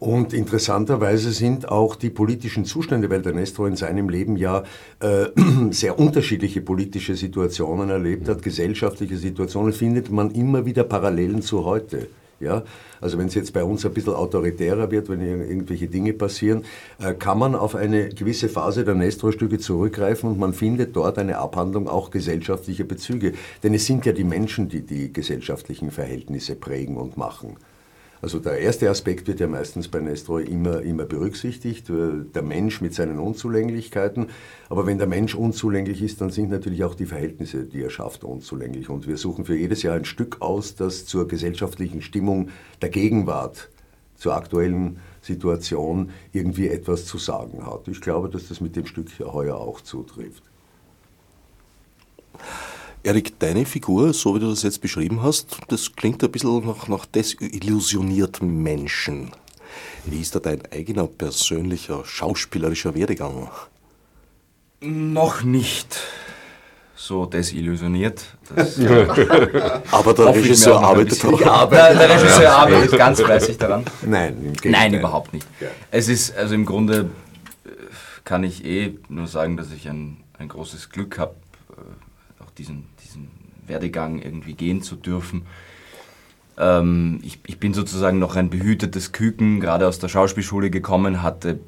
Und interessanterweise sind auch die politischen Zustände, weil der Nestor in seinem Leben ja äh, sehr unterschiedliche politische Situationen erlebt hat, gesellschaftliche Situationen, findet man immer wieder Parallelen zu heute. Ja, also wenn es jetzt bei uns ein bisschen autoritärer wird, wenn ir- irgendwelche Dinge passieren, äh, kann man auf eine gewisse Phase der Nestor-Stücke zurückgreifen und man findet dort eine Abhandlung auch gesellschaftlicher Bezüge. Denn es sind ja die Menschen, die die gesellschaftlichen Verhältnisse prägen und machen. Also der erste Aspekt wird ja meistens bei Nestroy immer, immer berücksichtigt, äh, der Mensch mit seinen Unzulänglichkeiten. Aber wenn der Mensch unzulänglich ist, dann sind natürlich auch die Verhältnisse, die er schafft, unzulänglich. Und wir suchen für jedes Jahr ein Stück aus, das zur gesellschaftlichen Stimmung der Gegenwart, zur aktuellen Situation irgendwie etwas zu sagen hat. Ich glaube, dass das mit dem Stück heuer auch zutrifft. Erik, deine Figur, so wie du das jetzt beschrieben hast, das klingt ein bisschen nach, nach desillusionierten Menschen. Wie ist da dein eigener persönlicher schauspielerischer Werdegang? Noch nicht so desillusioniert. Aber der Regisseur arbeitet auch. auch. Der, der Regisseur arbeitet ganz fleißig daran. Nein. Nein, überhaupt nicht. Es ist, also im Grunde äh, kann ich eh nur sagen, dass ich ein, ein großes Glück habe, äh, auch diesen Werdegang irgendwie gehen zu dürfen. Ähm, ich, ich bin sozusagen noch ein behütetes Küken, gerade aus der Schauspielschule gekommen, hatte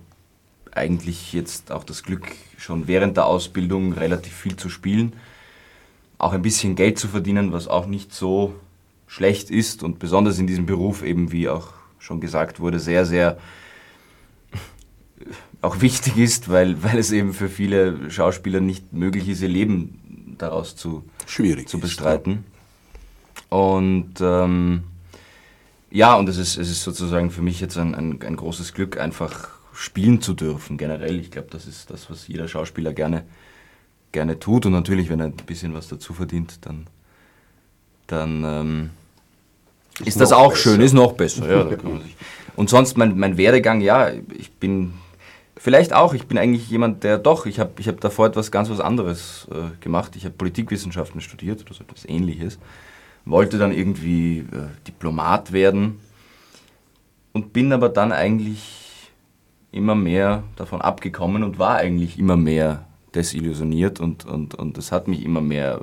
eigentlich jetzt auch das Glück, schon während der Ausbildung relativ viel zu spielen, auch ein bisschen Geld zu verdienen, was auch nicht so schlecht ist und besonders in diesem Beruf eben, wie auch schon gesagt wurde, sehr, sehr auch wichtig ist, weil, weil es eben für viele Schauspieler nicht möglich ist, ihr Leben daraus zu, Schwierig zu ist, bestreiten. Und ähm, ja, und es ist, es ist sozusagen für mich jetzt ein, ein, ein großes Glück, einfach spielen zu dürfen, generell. Ich glaube, das ist das, was jeder Schauspieler gerne, gerne tut. Und natürlich, wenn er ein bisschen was dazu verdient, dann, dann ähm, ist, Ist das auch besser. schön, ist noch besser. Ja. Und sonst mein, mein Werdegang, ja, ich bin vielleicht auch, ich bin eigentlich jemand, der doch, ich habe ich hab davor etwas ganz was anderes äh, gemacht. Ich habe Politikwissenschaften studiert oder so etwas ähnliches. Wollte dann irgendwie äh, Diplomat werden und bin aber dann eigentlich immer mehr davon abgekommen und war eigentlich immer mehr desillusioniert und, und, und das hat mich immer mehr,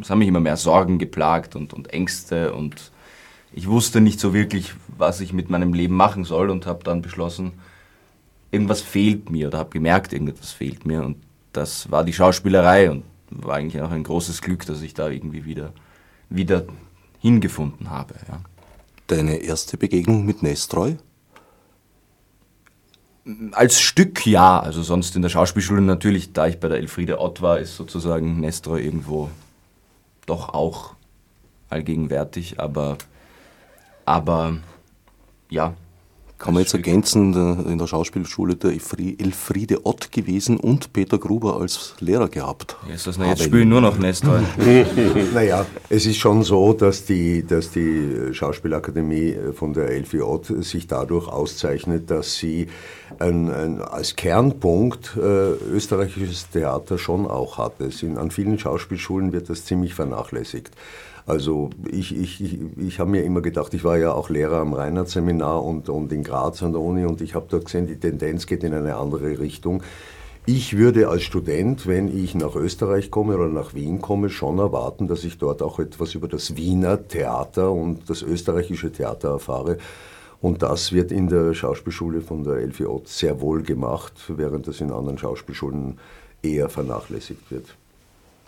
es haben mich immer mehr Sorgen geplagt und, und Ängste und ich wusste nicht so wirklich, was ich mit meinem Leben machen soll und habe dann beschlossen, irgendwas fehlt mir oder habe gemerkt, irgendetwas fehlt mir und das war die Schauspielerei und war eigentlich auch ein großes Glück, dass ich da irgendwie wieder, wieder hingefunden habe. Ja. Deine erste Begegnung mit Nestroy? Als Stück ja, also sonst in der Schauspielschule natürlich, da ich bei der Elfriede Ott war, ist sozusagen Nestroy irgendwo doch auch allgegenwärtig, aber, aber ja. Kann man jetzt ergänzen, in der Schauspielschule der Elfri- Elfriede Ott gewesen und Peter Gruber als Lehrer gehabt. Das, na, jetzt spielen nur noch Nestroy. Naja, es ist schon so, dass die, dass die Schauspielakademie von der LVJ sich dadurch auszeichnet, dass sie ein, ein, als Kernpunkt äh, österreichisches Theater schon auch hat. Es in, an vielen Schauspielschulen wird das ziemlich vernachlässigt. Also ich, ich, ich, ich habe mir immer gedacht, ich war ja auch Lehrer am Reinhardt-Seminar und, und in Graz an der Uni und ich habe dort gesehen, die Tendenz geht in eine andere Richtung. Ich würde als Student, wenn ich nach Österreich komme oder nach Wien komme, schon erwarten, dass ich dort auch etwas über das Wiener Theater und das österreichische Theater erfahre. Und das wird in der Schauspielschule von der LVJ sehr wohl gemacht, während das in anderen Schauspielschulen eher vernachlässigt wird.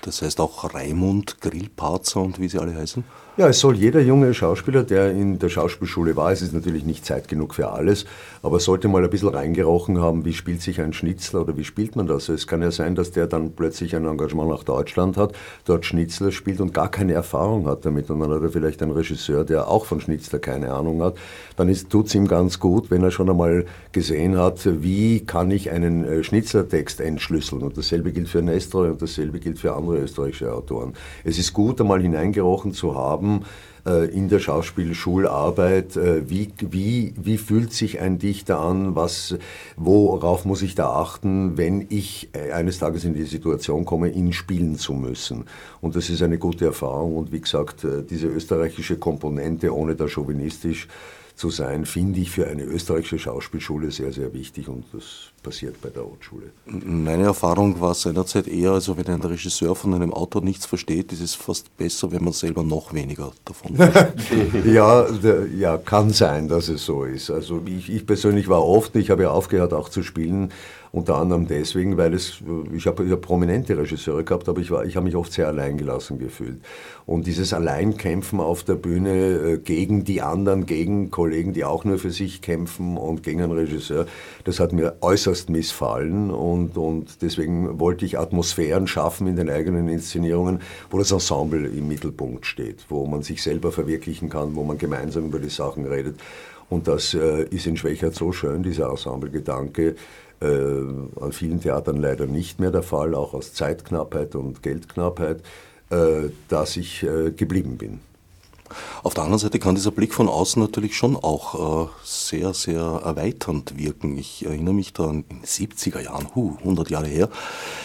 Das heißt auch Raimund, Grillparzer und wie sie alle heißen. Ja, es soll jeder junge Schauspieler, der in der Schauspielschule war, es ist natürlich nicht Zeit genug für alles, aber sollte mal ein bisschen reingerochen haben, wie spielt sich ein Schnitzler oder wie spielt man das? Es kann ja sein, dass der dann plötzlich ein Engagement nach Deutschland hat, dort Schnitzler spielt und gar keine Erfahrung hat damit. Und dann hat er vielleicht einen Regisseur, der auch von Schnitzler keine Ahnung hat. Dann tut es ihm ganz gut, wenn er schon einmal gesehen hat, wie kann ich einen äh, Schnitzlertext entschlüsseln. Und dasselbe gilt für Nestroy und dasselbe gilt für andere österreichische Autoren. Es ist gut, einmal hineingerochen zu haben, äh, in der Schauspielschularbeit, äh, wie, wie, wie fühlt sich ein Dichter an, was, worauf muss ich da achten, wenn ich äh, eines Tages in die Situation komme, ihn spielen zu müssen. Und das ist eine gute Erfahrung und wie gesagt, äh, diese österreichische Komponente, ohne da chauvinistisch zu sein, finde ich für eine österreichische Schauspielschule sehr, sehr wichtig und das passiert bei der Hautschule. Meine Erfahrung war seinerzeit eher, also wenn ein Regisseur von einem Autor nichts versteht, ist es fast besser, wenn man selber noch weniger davon versteht. Ja, der, ja, kann sein, dass es so ist. Also ich, ich persönlich war oft, ich habe ja aufgehört auch zu spielen, unter anderem deswegen, weil es, ich habe hab prominente Regisseure gehabt, aber ich, war, ich habe mich oft sehr alleingelassen gefühlt. Und dieses Alleinkämpfen auf der Bühne äh, gegen die anderen, gegen Kollegen, die auch nur für sich kämpfen und gegen einen Regisseur, das hat mir äußerst missfallen und, und deswegen wollte ich Atmosphären schaffen in den eigenen Inszenierungen, wo das Ensemble im Mittelpunkt steht, wo man sich selber verwirklichen kann, wo man gemeinsam über die Sachen redet. Und das äh, ist in Schwächert so schön, dieser Ensemble-Gedanke, äh, an vielen Theatern leider nicht mehr der Fall, auch aus Zeitknappheit und Geldknappheit, äh, dass ich äh, geblieben bin. Auf der anderen Seite kann dieser Blick von außen natürlich schon auch äh, sehr, sehr erweiternd wirken. Ich erinnere mich da in den 70er Jahren, huh, 100 Jahre her,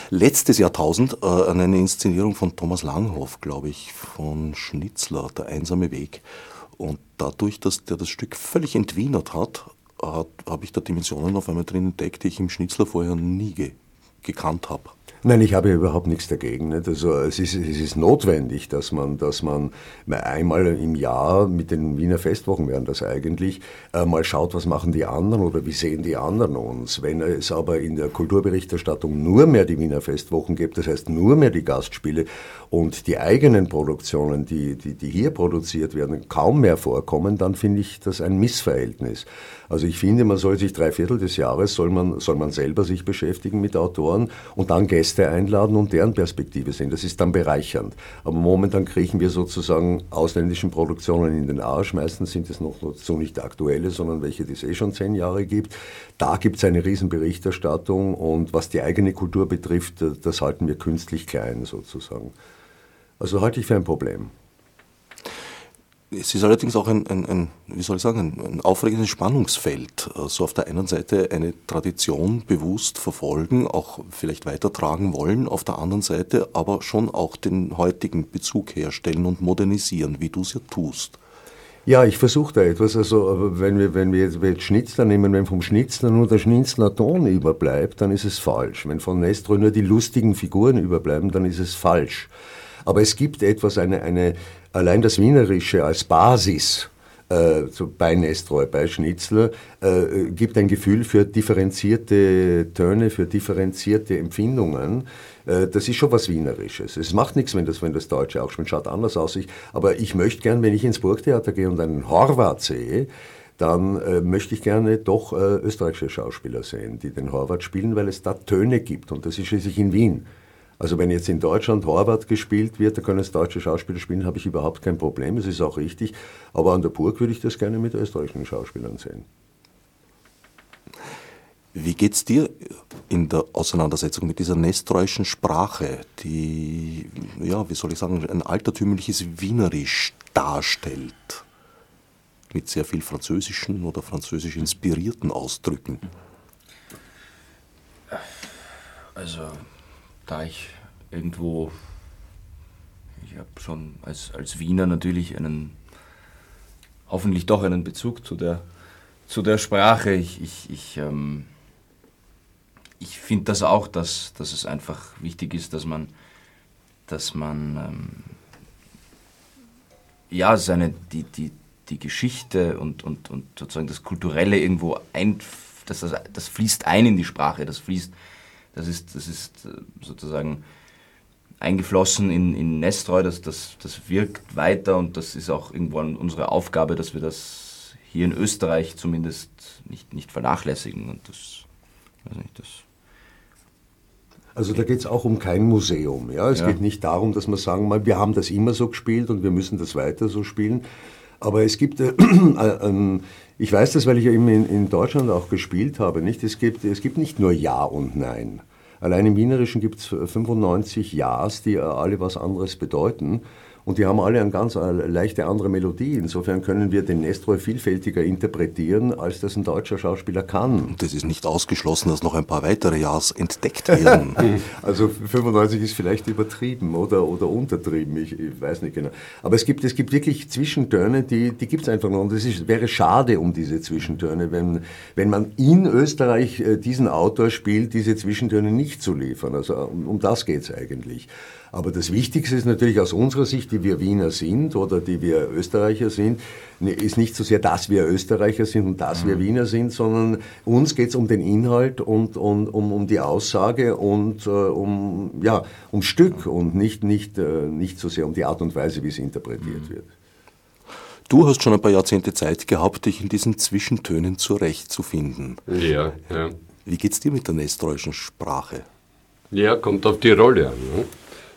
letztes Jahrtausend äh, an eine Inszenierung von Thomas Langhoff, glaube ich, von Schnitzler, Der einsame Weg. Und dadurch, dass der das Stück völlig entwienert hat, hat habe ich da Dimensionen auf einmal drin entdeckt, die ich im Schnitzler vorher nie ge gekannt habe. Nein, ich habe überhaupt nichts dagegen. Nicht? Also es ist, es ist notwendig, dass man, dass man einmal im Jahr mit den Wiener Festwochen wären das eigentlich, äh, mal schaut, was machen die anderen oder wie sehen die anderen uns. Wenn es aber in der Kulturberichterstattung nur mehr die Wiener Festwochen gibt, das heißt nur mehr die Gastspiele und die eigenen Produktionen, die, die, die hier produziert werden, kaum mehr vorkommen, dann finde ich das ein Missverhältnis. Also ich finde, man soll sich drei Viertel des Jahres, soll man, soll man selber sich beschäftigen mit Autoren und dann Gäste einladen und deren Perspektive sehen. Das ist dann bereichernd. Aber momentan kriechen wir sozusagen ausländischen Produktionen in den Arsch. Meistens sind es noch so nicht aktuelle, sondern welche, die es eh schon zehn Jahre gibt. Da gibt es eine Riesenberichterstattung und was die eigene Kultur betrifft, das halten wir künstlich klein sozusagen. Also halte ich für ein Problem. Es ist allerdings auch ein, ein, ein, wie soll ich sagen, ein, ein aufregendes Spannungsfeld. Also auf der einen Seite eine Tradition bewusst verfolgen, auch vielleicht weitertragen wollen, auf der anderen Seite aber schon auch den heutigen Bezug herstellen und modernisieren, wie du es ja tust. Ja, ich versuche da etwas. Also, wenn wir, wenn wir jetzt, jetzt Schnitzler nehmen, wenn vom Schnitzler nur der Schnitzler Ton überbleibt, dann ist es falsch. Wenn von Nestro nur die lustigen Figuren überbleiben, dann ist es falsch. Aber es gibt etwas, eine, eine, allein das Wienerische als Basis äh, bei Nestroy, bei Schnitzler, äh, gibt ein Gefühl für differenzierte Töne, für differenzierte Empfindungen. Äh, das ist schon was Wienerisches. Es macht nichts, wenn das, wenn das Deutsche auch schon schaut anders aus. Ich, aber ich möchte gern, wenn ich ins Burgtheater gehe und einen Horvath sehe, dann äh, möchte ich gerne doch äh, österreichische Schauspieler sehen, die den Horvath spielen, weil es da Töne gibt. Und das ist schließlich in Wien. Also wenn jetzt in Deutschland Horvath gespielt wird, da können es deutsche Schauspieler spielen, habe ich überhaupt kein Problem, es ist auch richtig. Aber an der Burg würde ich das gerne mit österreichischen Schauspielern sehen. Wie geht es dir in der Auseinandersetzung mit dieser nestroischen Sprache, die, ja, wie soll ich sagen, ein altertümliches Wienerisch darstellt? Mit sehr viel französischen oder französisch inspirierten Ausdrücken. Also da ich irgendwo, ich habe schon als, als Wiener natürlich einen, hoffentlich doch einen Bezug zu der, zu der Sprache. Ich, ich, ich, ähm, ich finde das auch, dass, dass es einfach wichtig ist, dass man, dass man ähm, ja, seine, die, die, die Geschichte und, und, und sozusagen das Kulturelle irgendwo ein, das, das, das fließt ein in die Sprache, das fließt das ist, das ist äh, sozusagen eingeflossen in, in Nestreu, das, das, das wirkt weiter und das ist auch irgendwo unsere Aufgabe, dass wir das hier in Österreich zumindest nicht, nicht vernachlässigen. Und das, weiß nicht, das also da geht es auch um kein Museum. Ja? Es ja. geht nicht darum, dass wir sagen, wir haben das immer so gespielt und wir müssen das weiter so spielen. Aber es gibt, äh, äh, äh, ich weiß das, weil ich ja eben in, in, Deutschland auch gespielt habe, nicht? Es, gibt, es gibt nicht nur Ja und Nein. Allein im Wienerischen gibt es 95 Ja's, die alle was anderes bedeuten. Und die haben alle eine ganz äh, leichte andere Melodie. Insofern können wir den Nestroy vielfältiger interpretieren, als das ein deutscher Schauspieler kann. Und es ist nicht ausgeschlossen, dass noch ein paar weitere Jahres entdeckt werden. also 95 ist vielleicht übertrieben oder, oder untertrieben, ich, ich, weiß nicht genau. Aber es gibt, es gibt wirklich Zwischentöne, die, die gibt es einfach noch. Und es wäre schade um diese Zwischentöne, wenn, wenn man in Österreich äh, diesen Autor spielt, diese Zwischentöne nicht zu liefern. Also um, um das geht es eigentlich. Aber das Wichtigste ist natürlich aus unserer Sicht, die wir Wiener sind oder die wir Österreicher sind, ne, ist nicht so sehr, dass wir Österreicher sind und dass mhm. wir Wiener sind, sondern uns geht es um den Inhalt und, und um, um die Aussage und äh, um, ja, um Stück und nicht, nicht, äh, nicht so sehr um die Art und Weise, wie es interpretiert mhm. wird. Du hast schon ein paar Jahrzehnte Zeit gehabt, dich in diesen Zwischentönen zurechtzufinden. Ja, ja. Wie geht's dir mit der nestreuischen Sprache? Ja, kommt auf die Rolle an. Ne?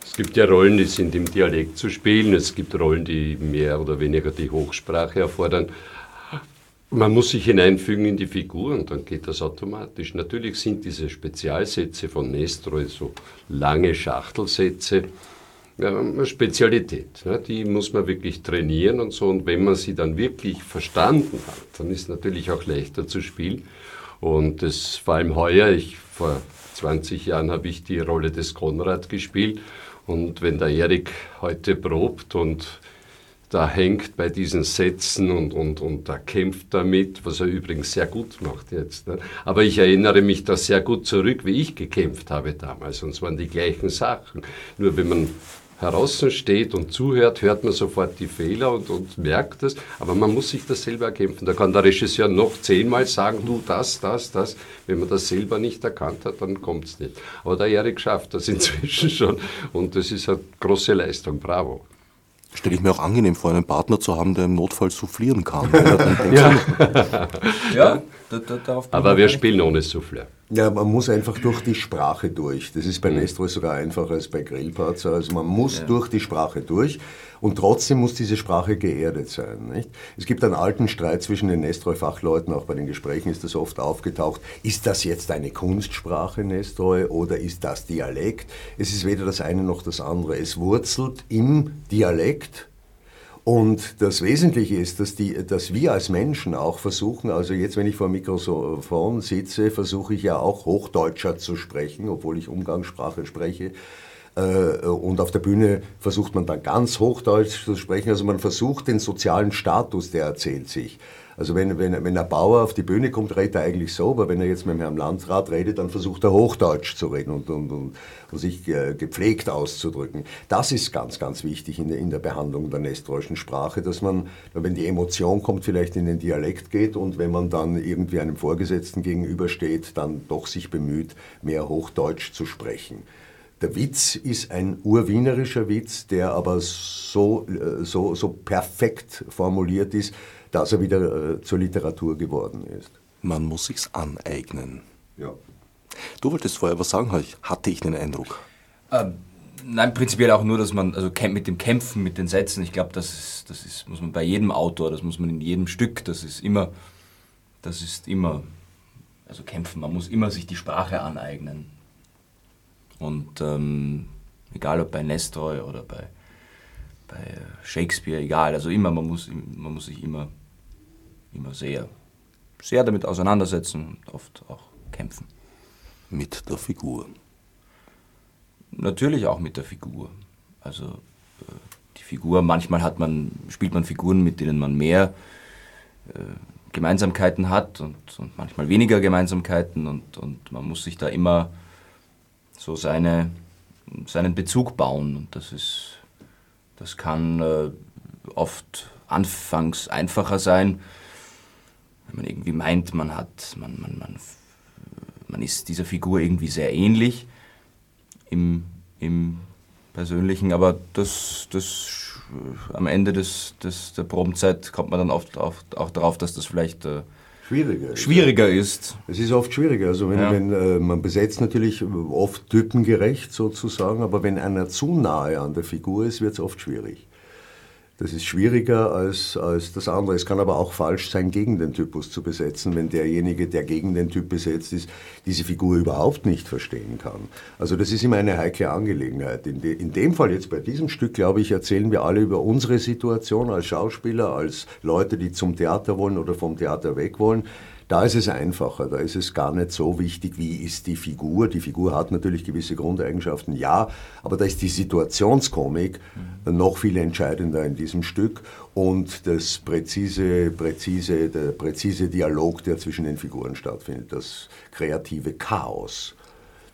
Es gibt ja Rollen, die sind im Dialekt zu spielen, es gibt Rollen, die mehr oder weniger die Hochsprache erfordern. Man muss sich hineinfügen in die Figur und dann geht das automatisch. Natürlich sind diese Spezialsätze von Nestroy so lange Schachtelsätze, eine Spezialität. Ne? Die muss man wirklich trainieren und so. Und wenn man sie dann wirklich verstanden hat, dann ist natürlich auch leichter zu spielen. Und das vor allem heuer, ich, vor 20 Jahren habe ich die Rolle des Konrad gespielt. Und wenn der Erik heute probt und da hängt bei diesen Sätzen und, und, und da kämpft damit, was er übrigens sehr gut macht jetzt. Ne? Aber ich erinnere mich da sehr gut zurück, wie ich gekämpft habe damals. Und es waren die gleichen Sachen. Nur wenn man draußen steht und zuhört, hört man sofort die Fehler und, und merkt es. Aber man muss sich das selber erkämpfen. Da kann der Regisseur noch zehnmal sagen, du das, das, das. Wenn man das selber nicht erkannt hat, dann kommt es nicht. Aber der Erik schafft das inzwischen schon und das ist eine große Leistung. Bravo. Stelle ich mir auch angenehm vor, einen Partner zu haben, der im Notfall soufflieren kann. ja. ja, da, da, darauf Aber wir spielen ohne Souffleur. Ja, man muss einfach durch die Sprache durch. Das ist bei mhm. Nestro sogar einfacher als bei Grillparzer. Also man muss ja. durch die Sprache durch und trotzdem muss diese Sprache geerdet sein. Nicht? Es gibt einen alten Streit zwischen den Nestroy-Fachleuten, auch bei den Gesprächen ist das oft aufgetaucht. Ist das jetzt eine Kunstsprache, Nestroy, oder ist das Dialekt? Es ist weder das eine noch das andere. Es wurzelt im Dialekt und das Wesentliche ist, dass, die, dass wir als Menschen auch versuchen, also jetzt, wenn ich vor dem Mikrofon sitze, versuche ich ja auch Hochdeutscher zu sprechen, obwohl ich Umgangssprache spreche. Äh, und auf der Bühne versucht man dann ganz Hochdeutsch zu sprechen. Also man versucht den sozialen Status, der erzählt sich. Also wenn, wenn, wenn ein Bauer auf die Bühne kommt, redet er eigentlich so, aber wenn er jetzt mit dem Herrn Landrat redet, dann versucht er Hochdeutsch zu reden und, und, und, und sich äh, gepflegt auszudrücken. Das ist ganz, ganz wichtig in der, in der Behandlung der nestorischen Sprache, dass man, wenn die Emotion kommt, vielleicht in den Dialekt geht und wenn man dann irgendwie einem Vorgesetzten gegenübersteht, dann doch sich bemüht, mehr Hochdeutsch zu sprechen. Der Witz ist ein urwienerischer Witz, der aber so, äh, so, so perfekt formuliert ist, dass er wieder äh, zur Literatur geworden ist. Man muss sich's aneignen. Ja. Du wolltest vorher was sagen, hatte ich den Eindruck. Ähm, nein, prinzipiell auch nur, dass man, also mit dem Kämpfen, mit den Sätzen, ich glaube, das, ist, das ist, muss man bei jedem Autor, das muss man in jedem Stück, das ist immer, das ist immer, also kämpfen, man muss immer sich die Sprache aneignen. Und ähm, egal ob bei Nestroy oder bei, bei Shakespeare, egal, also immer, man muss, man muss sich immer immer sehr, sehr damit auseinandersetzen und oft auch kämpfen. Mit der Figur? Natürlich auch mit der Figur. Also äh, die Figur, manchmal hat man, spielt man Figuren, mit denen man mehr äh, Gemeinsamkeiten hat und, und, manchmal weniger Gemeinsamkeiten und, und man muss sich da immer so seine, seinen Bezug bauen. Und das ist, das kann äh, oft anfangs einfacher sein, wenn man irgendwie meint, man hat, man, man, man, man ist dieser Figur irgendwie sehr ähnlich im, im Persönlichen, aber das, das am Ende des, des, der Probenzeit kommt man dann oft auf, auch darauf, dass das vielleicht äh, schwieriger, schwieriger ist. Es ist oft schwieriger. Also wenn, ja. wenn äh, man besetzt natürlich oft typengerecht sozusagen, aber wenn einer zu nahe an der Figur ist, wird es oft schwierig. Das ist schwieriger als, als das andere. Es kann aber auch falsch sein, gegen den Typus zu besetzen, wenn derjenige, der gegen den Typ besetzt ist, diese Figur überhaupt nicht verstehen kann. Also das ist immer eine heikle Angelegenheit. In, de, in dem Fall jetzt bei diesem Stück, glaube ich, erzählen wir alle über unsere Situation als Schauspieler, als Leute, die zum Theater wollen oder vom Theater weg wollen. Da ist es einfacher, da ist es gar nicht so wichtig, wie ist die Figur. Die Figur hat natürlich gewisse Grundeigenschaften, ja, aber da ist die Situationskomik mhm. noch viel entscheidender in diesem Stück und das präzise, präzise, der präzise Dialog, der zwischen den Figuren stattfindet, das kreative Chaos,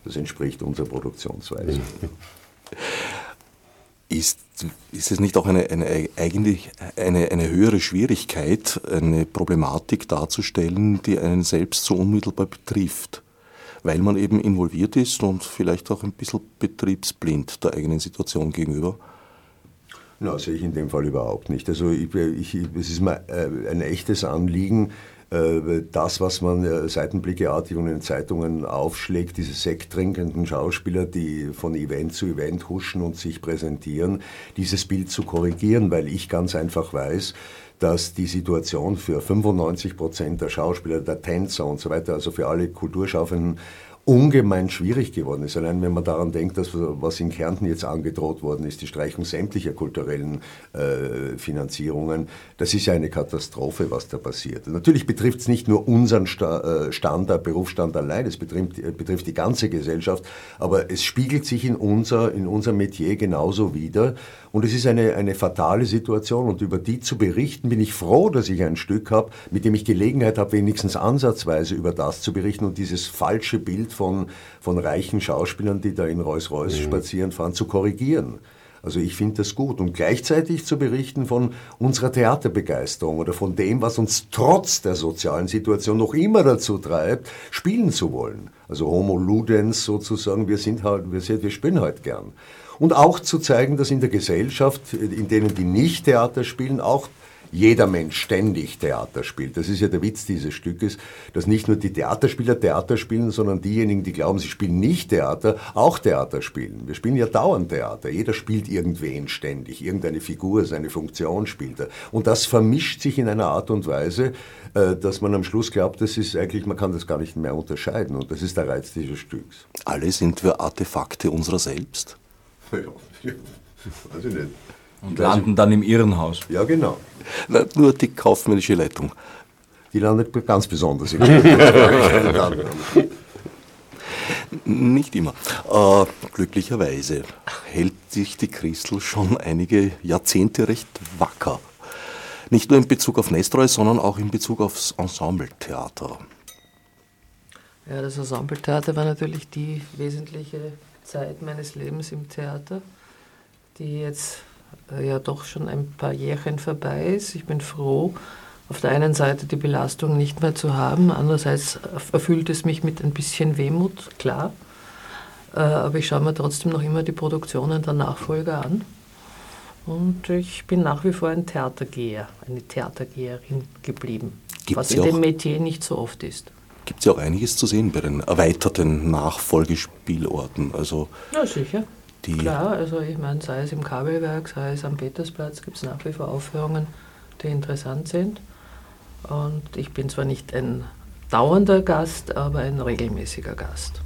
das entspricht unserer Produktionsweise. Ist, ist es nicht auch eine, eine, eigentlich eine, eine höhere Schwierigkeit, eine Problematik darzustellen, die einen selbst so unmittelbar betrifft? Weil man eben involviert ist und vielleicht auch ein bisschen betriebsblind der eigenen Situation gegenüber? Na, sehe ich in dem Fall überhaupt nicht. Also ich, ich, es ist mir äh, ein echtes Anliegen, das, was man äh, seitenblickeartig in den Zeitungen aufschlägt, diese sekttrinkenden Schauspieler, die von Event zu Event huschen und sich präsentieren, dieses Bild zu korrigieren, weil ich ganz einfach weiß, dass die Situation für 95 Prozent der Schauspieler, der Tänzer und so weiter, also für alle Kulturschaffenden ungemein schwierig geworden ist. Allein wenn man daran denkt, dass was in Kärnten jetzt angedroht worden ist, die Streichung sämtlicher kulturellen äh, Finanzierungen, das ist ja eine Katastrophe, was da passiert. Natürlich betrifft es nicht nur unseren Sta äh, Standard, Berufsstand allein, es betrifft, äh, betrifft die ganze Gesellschaft, aber es spiegelt sich in unser, in unser Metier genauso wieder. Und es ist eine, eine fatale Situation und über die zu berichten, bin ich froh, dass ich ein Stück habe, mit dem ich Gelegenheit habe, wenigstens ansatzweise über das zu berichten und dieses falsche Bild von, von reichen Schauspielern, die da in Rolls-Royce mhm. spazieren fahren, zu korrigieren. Also ich finde das gut. Und gleichzeitig zu berichten von unserer Theaterbegeisterung oder von dem, was uns trotz der sozialen Situation noch immer dazu treibt, spielen zu wollen. Also Homo Ludens sozusagen, wir sind halt, wir, sind, wir spielen halt gern. Und auch zu zeigen, dass in der Gesellschaft, in denen die nicht Theater spielen, auch jeder Mensch ständig Theater spielt. Das ist ja der Witz dieses Stückes, dass nicht nur die Theaterspieler Theater spielen, sondern diejenigen, die glauben, sie spielen nicht Theater, auch Theater spielen. Wir spielen ja dauernd Theater. Jeder spielt irgendwen ständig. Irgendeine Figur, seine Funktion spielt er. Und das vermischt sich in einer Art und Weise, äh, dass man am Schluss glaubt, das ist eigentlich, man kann das gar nicht mehr unterscheiden. Und das ist der Reiz dieses Stücks. Alle sind wir Artefakte unserer selbst. Ja, weiß ich nicht. Und landen dann im Irrenhaus. Ja, genau. Na, nur die kaufmännische Leitung. Die landet ganz besonders im Nicht immer. Äh, glücklicherweise hält sich die Christel schon einige Jahrzehnte recht wacker. Nicht nur in Bezug auf Nestroy, sondern auch in Bezug aufs Ensembletheater. Ja, das Ensembletheater war natürlich die wesentliche Zeit meines Lebens im Theater, die jetzt ja doch schon ein paar Jährchen vorbei ist. Ich bin froh, auf der einen Seite die Belastung nicht mehr zu haben, andererseits erfüllt es mich mit ein bisschen Wehmut, klar. Äh, aber ich schaue mir trotzdem noch immer die Produktionen der Nachfolger an. Und ich bin nach wie vor ein Theatergeher, eine Theatergeherin geblieben, Gibt's was in dem Metier nicht so oft ist. Gibt es ja auch einiges zu sehen bei den erweiterten Nachfolgespielorten. Also ja, sicher. Die Klar, also ich meine, sei es im Kabelwerk, sei es am Petersplatz, gibt es nach wie vor Aufführungen, die interessant sind. Und ich bin zwar nicht ein dauernder Gast, aber ein regelmäßiger Gast.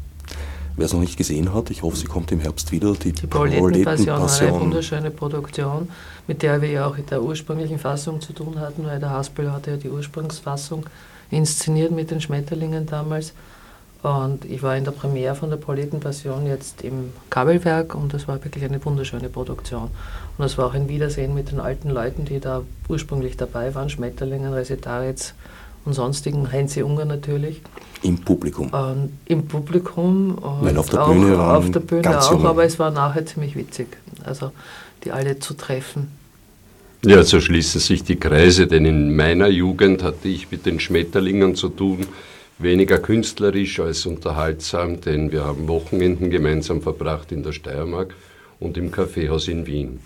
Wer es noch nicht gesehen hat, ich hoffe, sie kommt im Herbst wieder. Die, die Proletenpassion war eine wunderschöne Produktion, mit der wir ja auch in der ursprünglichen Fassung zu tun hatten, weil der Haspel hatte ja die Ursprungsfassung inszeniert mit den Schmetterlingen damals. Und ich war in der Premiere von der Proletenpassion jetzt im Kabelwerk und das war wirklich eine wunderschöne Produktion. Und es war auch ein Wiedersehen mit den alten Leuten, die da ursprünglich dabei waren, Schmetterlingen, Resetaritz und sonstigen, Heinze Unger natürlich. Im Publikum? Und Im Publikum. Und Weil auf der Bühne waren Auf der Bühne auch, aber es war nachher ziemlich witzig, also die alle zu treffen. Ja, so schließen sich die Kreise, denn in meiner Jugend hatte ich mit den Schmetterlingen zu tun weniger künstlerisch als unterhaltsam, denn wir haben Wochenenden gemeinsam verbracht in der Steiermark und im Kaffeehaus in Wien.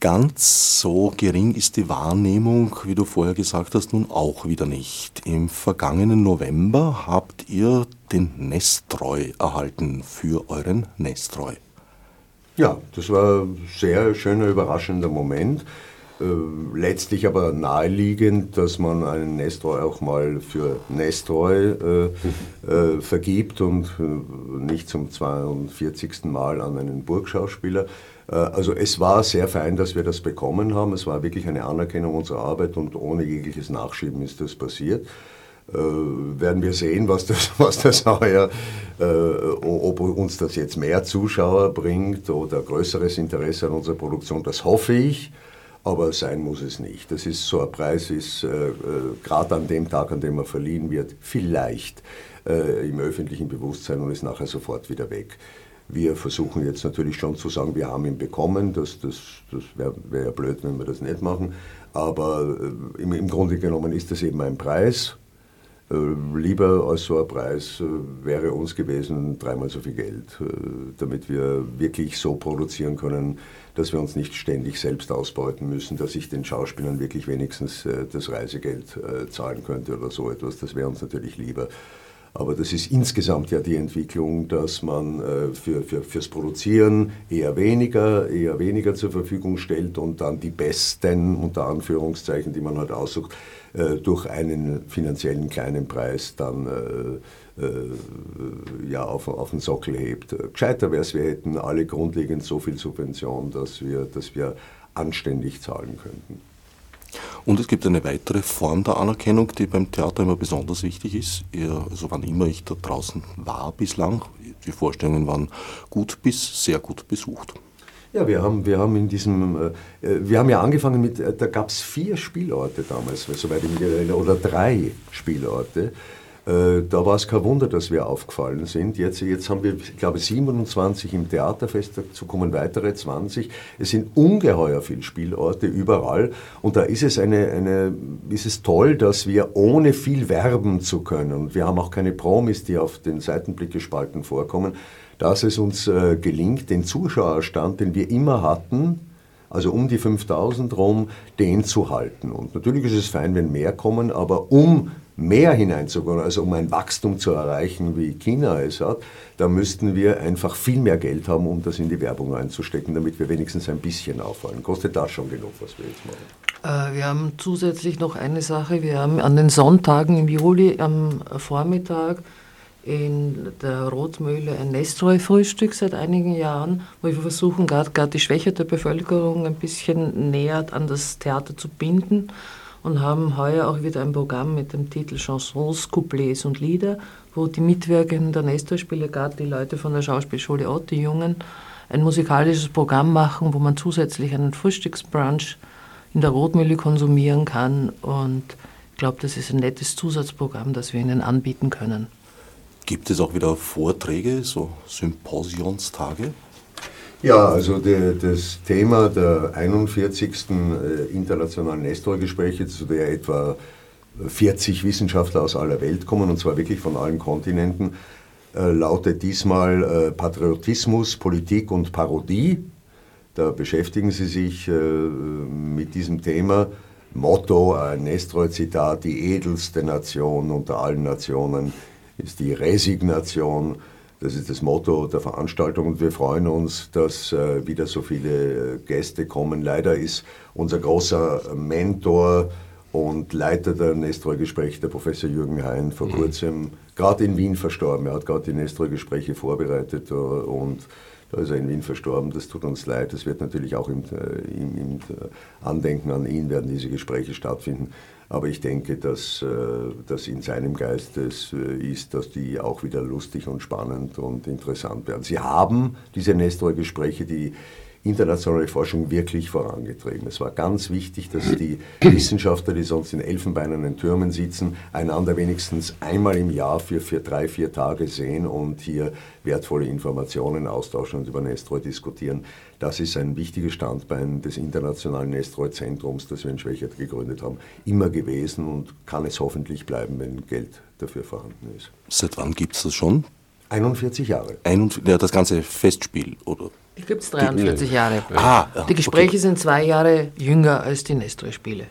Ganz so gering ist die Wahrnehmung, wie du vorher gesagt hast, nun auch wieder nicht. Im vergangenen November habt ihr den Nestreu erhalten für euren Nestreu. Ja, das war ein sehr schöner, überraschender Moment. Äh, letztlich aber naheliegend, dass man einen Nestroy auch mal für Nestroy äh, äh, vergibt und äh, nicht zum 42. Mal an einen Burgschauspieler. Äh, also es war sehr fein, dass wir das bekommen haben. Es war wirklich eine Anerkennung unserer Arbeit und ohne jegliches Nachschieben ist das passiert. Werden wir sehen, was das, was das heuer, ob uns das jetzt mehr Zuschauer bringt oder größeres Interesse an unserer Produktion. Das hoffe ich aber sein muss es nicht. Das ist so ein Preis, ist äh, äh, gerade an dem Tag, an dem er verliehen wird, vielleicht äh, im öffentlichen Bewusstsein und ist nachher sofort wieder weg. Wir versuchen jetzt natürlich schon zu sagen, wir haben ihn bekommen. Das, das, das wäre wär ja blöd, wenn wir das nicht machen. Aber äh, im, im Grunde genommen ist das eben ein Preis. Äh, lieber als so ein Preis äh, wäre uns gewesen dreimal so viel Geld, damit wir wirklich so produzieren können, dass wir uns nicht ständig selbst ausbeuten müssen, dass ich den Schauspielern wirklich wenigstens äh, das Reisegeld äh, zahlen könnte oder so etwas. Das wäre uns natürlich lieber. Aber das ist insgesamt ja die Entwicklung, dass man äh, für, für, fürs Produzieren eher weniger, eher weniger zur Verfügung stellt und dann die besten, unter Anführungszeichen, die man halt aussucht, äh, durch einen finanziellen kleinen Preis dann äh, äh, ja, auf, auf den Sockel hebt. Gescheiter wäre es, wir hätten alle grundlegend so viel Subvention, dass wir, dass wir anständig zahlen könnten. Und es gibt eine weitere Form der Anerkennung, die beim Theater immer besonders wichtig ist. Also wann immer ich da draußen war bislang, die Vorstellungen waren gut bis sehr gut besucht. Ja, wir haben, wir haben in diesem, äh, wir haben ja angefangen mit, äh, da gab es vier Spielorte damals, soweit ich mich erinnere, oder drei Spielorte. Äh, da war es kein Wunder, dass wir aufgefallen sind. Jetzt, jetzt haben wir, ich glaube, 27 im Theaterfest, dazu kommen weitere 20. Es sind ungeheuer viele Spielorte überall und da ist es, eine, eine, ist es toll, dass wir ohne viel werben zu können, und wir haben auch keine Promis, die auf den Seitenblickespalten vorkommen, dass es uns äh, gelingt, den Zuschauerstand, den wir immer hatten, also um die 5000 rum, den zu halten. Und natürlich ist es fein, wenn mehr kommen, aber um mehr hineinzukommen, also um ein Wachstum zu erreichen, wie China es hat, da müssten wir einfach viel mehr Geld haben, um das in die Werbung einzustecken, damit wir wenigstens ein bisschen auffallen. Kostet das schon genug, was wir jetzt machen? Äh, wir haben zusätzlich noch eine Sache. Wir haben an den Sonntagen im Juli am Vormittag in der Rotmühle ein Nestroy-Frühstück seit einigen Jahren, wo wir versuchen, gerade die schwächere Bevölkerung ein bisschen näher an das Theater zu binden und haben heuer auch wieder ein Programm mit dem Titel Chansons, Couplets und Lieder, wo die Mitwirkenden der Nestor-Spiele, gerade die Leute von der Schauspielschule Ott, die Jungen, ein musikalisches Programm machen, wo man zusätzlich einen Frühstücksbrunch in der Rotmühle konsumieren kann. Und ich glaube, das ist ein nettes Zusatzprogramm, das wir ihnen anbieten können. Gibt es auch wieder Vorträge, so Symposionstage? Ja, also der, das Thema der 41. Äh, internationalen Nestor-Gespräche, zu der etwa 40 Wissenschaftler aus aller Welt kommen, und zwar wirklich von allen Kontinenten, äh, lautet diesmal äh, Patriotismus, Politik und Parodie. Da beschäftigen sie sich mit diesem Thema. Motto, ein Nestor-Zitat, die edelste Nation unter allen Nationen ist die Resignation. Das ist das Motto der Veranstaltung und wir freuen uns, dass äh, wieder so viele äh, Gäste kommen. Leider ist unser großer Mentor und Leiter der Nestroy-Gespräche, der Professor Jürgen Hein, vor mhm. kurzem gerade in Wien verstorben. Er hat gerade die Nestroy-Gespräche vorbereitet äh, und da ist er in Wien verstorben. Das tut uns leid. Es wird natürlich auch im, im, im Andenken an ihn werden diese Gespräche stattfinden. Aber ich denke, dass äh, das in seinem Geist äh, ist, dass die auch wieder lustig und spannend und interessant werden. Sie haben diese Nestor-Gespräche, die internationale Forschung wirklich vorangetrieben. Es war ganz wichtig, dass die Wissenschaftler, die sonst in elfenbeinernen Türmen sitzen, einander wenigstens einmal im Jahr für, für drei, vier Tage sehen und hier wertvolle Informationen austauschen und über Nestroy diskutieren. Das ist ein wichtiges Standbein des internationalen Nestroy-Zentrums, das wir in Schwächert gegründet haben, immer gewesen und kann es hoffentlich bleiben, wenn Geld dafür vorhanden ist. Seit wann gibt es das schon? 41 Jahre. Ein, ja, das ganze Festspiel, oder? Die gibt es 43 Jahre. Ah, die Gespräche okay. sind zwei Jahre jünger als die Nestor-Spiele.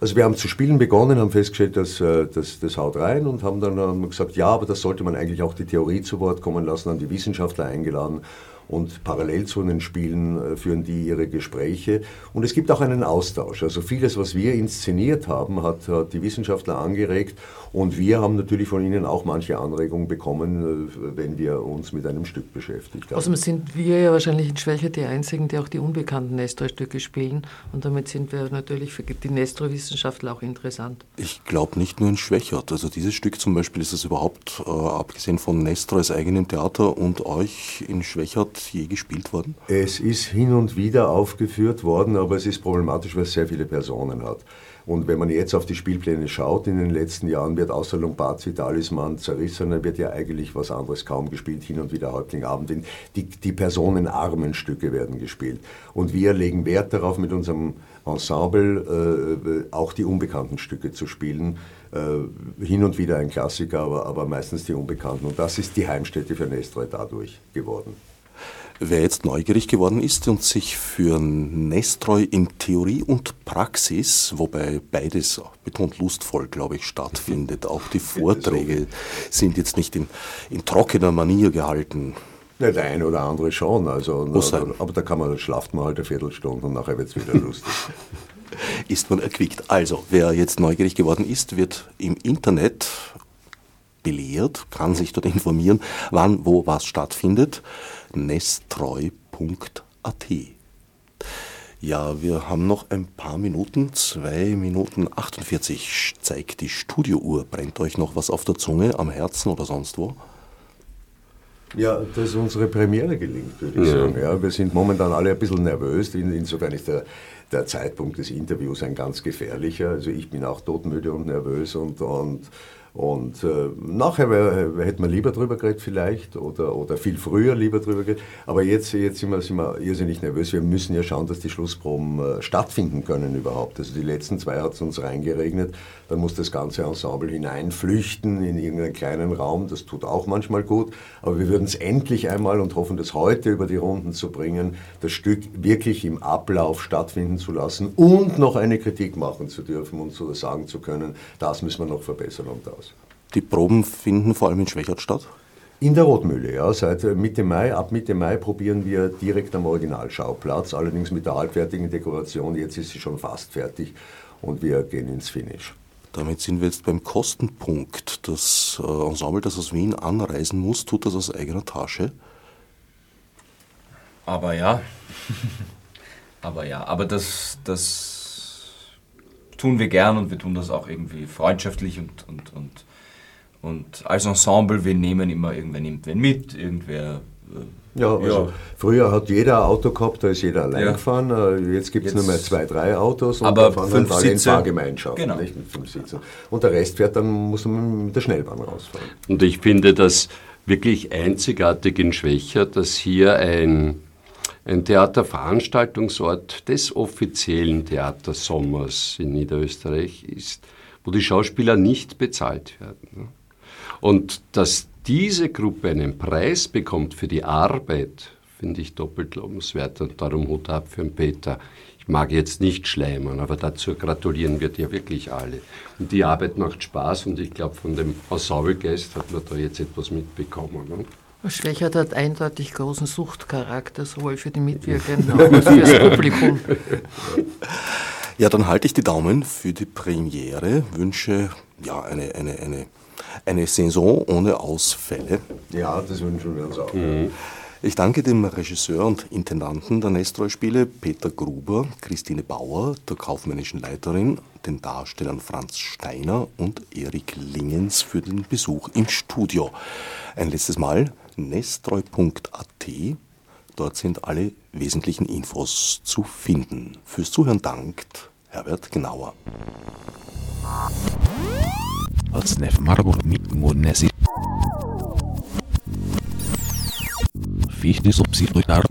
Also wir haben zu spielen begonnen, haben festgestellt, dass äh, das, das haut rein und haben dann gesagt, ja, aber das sollte man eigentlich auch die Theorie zu Wort kommen lassen, haben die Wissenschaftler eingeladen und parallel zu den Spielen äh, führen die ihre Gespräche. Und es gibt auch einen Austausch. Also vieles, was wir inszeniert haben, hat, hat die Wissenschaftler angeregt und wir haben natürlich von ihnen auch manche Anregungen bekommen, äh, wenn wir uns mit einem Stück beschäftigt haben. Außerdem sind wir ja wahrscheinlich in Schwäche die Einzigen, die auch die unbekannten Nestor-Stücke spielen. Und damit sind wir natürlich für die Nestor-Wissenschaftler auch interessant. Ich glaube nicht nur in Schwächert. Also dieses Stück zum Beispiel ist es überhaupt, äh, abgesehen von Nestor als eigenem Theater und euch in Schwächert je gespielt worden? Es ist hin und wieder aufgeführt worden, aber es ist problematisch, weil es sehr viele Personen hat. Und wenn man jetzt auf die Spielpläne schaut, in den letzten Jahren wird außer Lombardi, Talisman, Zerrissener, wird ja eigentlich was anderes kaum gespielt, hin und wieder Häuptlingabend. Die, die personenarmen Stücke werden gespielt. Und wir legen Wert darauf, mit unserem Ensemble äh, auch die unbekannten Stücke zu spielen. Äh, hin und wieder ein Klassiker, aber, aber meistens die unbekannten. Und das ist die Heimstätte für Nestroy dadurch geworden. Wer jetzt neugierig geworden ist und sich für Nestreu in Theorie und Praxis, wobei beides betont lustvoll, glaube ich, stattfindet, auch die Vorträge sind jetzt nicht in, in trockener Manier gehalten. Ja, der eine oder andere schon, also, aber, aber da kann man, schlaft man halt eine Viertelstunde und nachher wird es wieder lustig. ist man erquickt. Also, wer jetzt neugierig geworden ist, wird im Internet belehrt, kann sich dort informieren, wann, wo, was stattfindet. nestreu.at. Ja, wir haben noch ein paar Minuten, zwei Minuten 48 zeigt die Studiouhr. Brennt euch noch was auf der Zunge, am Herzen oder sonst wo? Ja, dass unsere Premiere gelingt, würde ich ja. sagen. Ja, wir sind momentan alle ein bisschen nervös. insofern ist der, der Zeitpunkt des Interviews ein ganz gefährlicher. Also ich bin auch todmüde und nervös und, und und äh, nachher wär, hätte man lieber drüber geredet vielleicht oder, oder viel früher lieber drüber geredet. Aber jetzt, jetzt sind, wir, sind wir irrsinnig nervös. Wir müssen ja schauen, dass die Schlussproben äh, stattfinden können überhaupt. Also die letzten zwei hat es uns reingeregnet. Dann muss das ganze Ensemble hineinflüchten in irgendeinen kleinen Raum. Das tut auch manchmal gut. Aber wir würden es endlich einmal und hoffen, das heute über die Runden zu bringen, das Stück wirklich im Ablauf stattfinden zu lassen und noch eine Kritik machen zu dürfen und so sagen zu können, das müssen wir noch verbessern und das. Die Proben finden vor allem in Schwächert statt? In der Rotmühle, ja. Seit Mitte Mai, ab Mitte Mai probieren wir direkt am Originalschauplatz, allerdings mit der halbfertigen Dekoration. Jetzt ist sie schon fast fertig und wir gehen ins Finish. Damit sind wir jetzt beim Kostenpunkt. Das äh, Ensemble, das aus Wien anreisen muss, tut das aus eigener Tasche? Aber ja. aber ja, aber das, das tun wir gern und wir tun das auch irgendwie freundschaftlich und, und, und und als Ensemble, wir nehmen immer, irgendwer nimmt wen mit, irgendwer. Ja, also ja. früher hat jeder ein Auto gehabt, da ist jeder allein ja. gefahren. Äh, jetzt gibt es nur mehr zwei, drei Autos und aber fahren fünf alle in Fahrgemeinschaft, genau. nicht mit fünf Sitzen. Und der Rest fährt dann, muss man mit der Schnellbahn rausfahren. Und ich finde das wirklich einzigartig in Schwächer, dass hier ein, ein Theaterveranstaltungsort des offiziellen Theatersommers in Niederösterreich ist, wo die Schauspieler nicht bezahlt werden. Und dass diese Gruppe einen Preis bekommt für die Arbeit, finde ich doppelt lobenswert und darum Hut ab für den Peter. Ich mag jetzt nicht schleimen, aber dazu gratulieren wir dir wirklich alle. Und die Arbeit macht Spaß und ich glaube, von dem Ensemblegeist hat man da jetzt etwas mitbekommen. Ne? Schwächert hat eindeutig großen Suchtcharakter, sowohl für die Mitwirkenden als auch für das Publikum. Ja, dann halte ich die Daumen für die Premiere, wünsche ja, eine, eine, eine eine Saison ohne Ausfälle. Ja, das wünschen wir uns auch. Mhm. Ich danke dem Regisseur und Intendanten der Nestroy-Spiele Peter Gruber, Christine Bauer, der kaufmännischen Leiterin, den Darstellern Franz Steiner und Erik Lingens für den Besuch im Studio. Ein letztes Mal nestroy.at. Dort sind alle wesentlichen Infos zu finden. Fürs Zuhören dankt Herbert Gnauer. Altsnef Margot Nesi. Fichte subsidiar.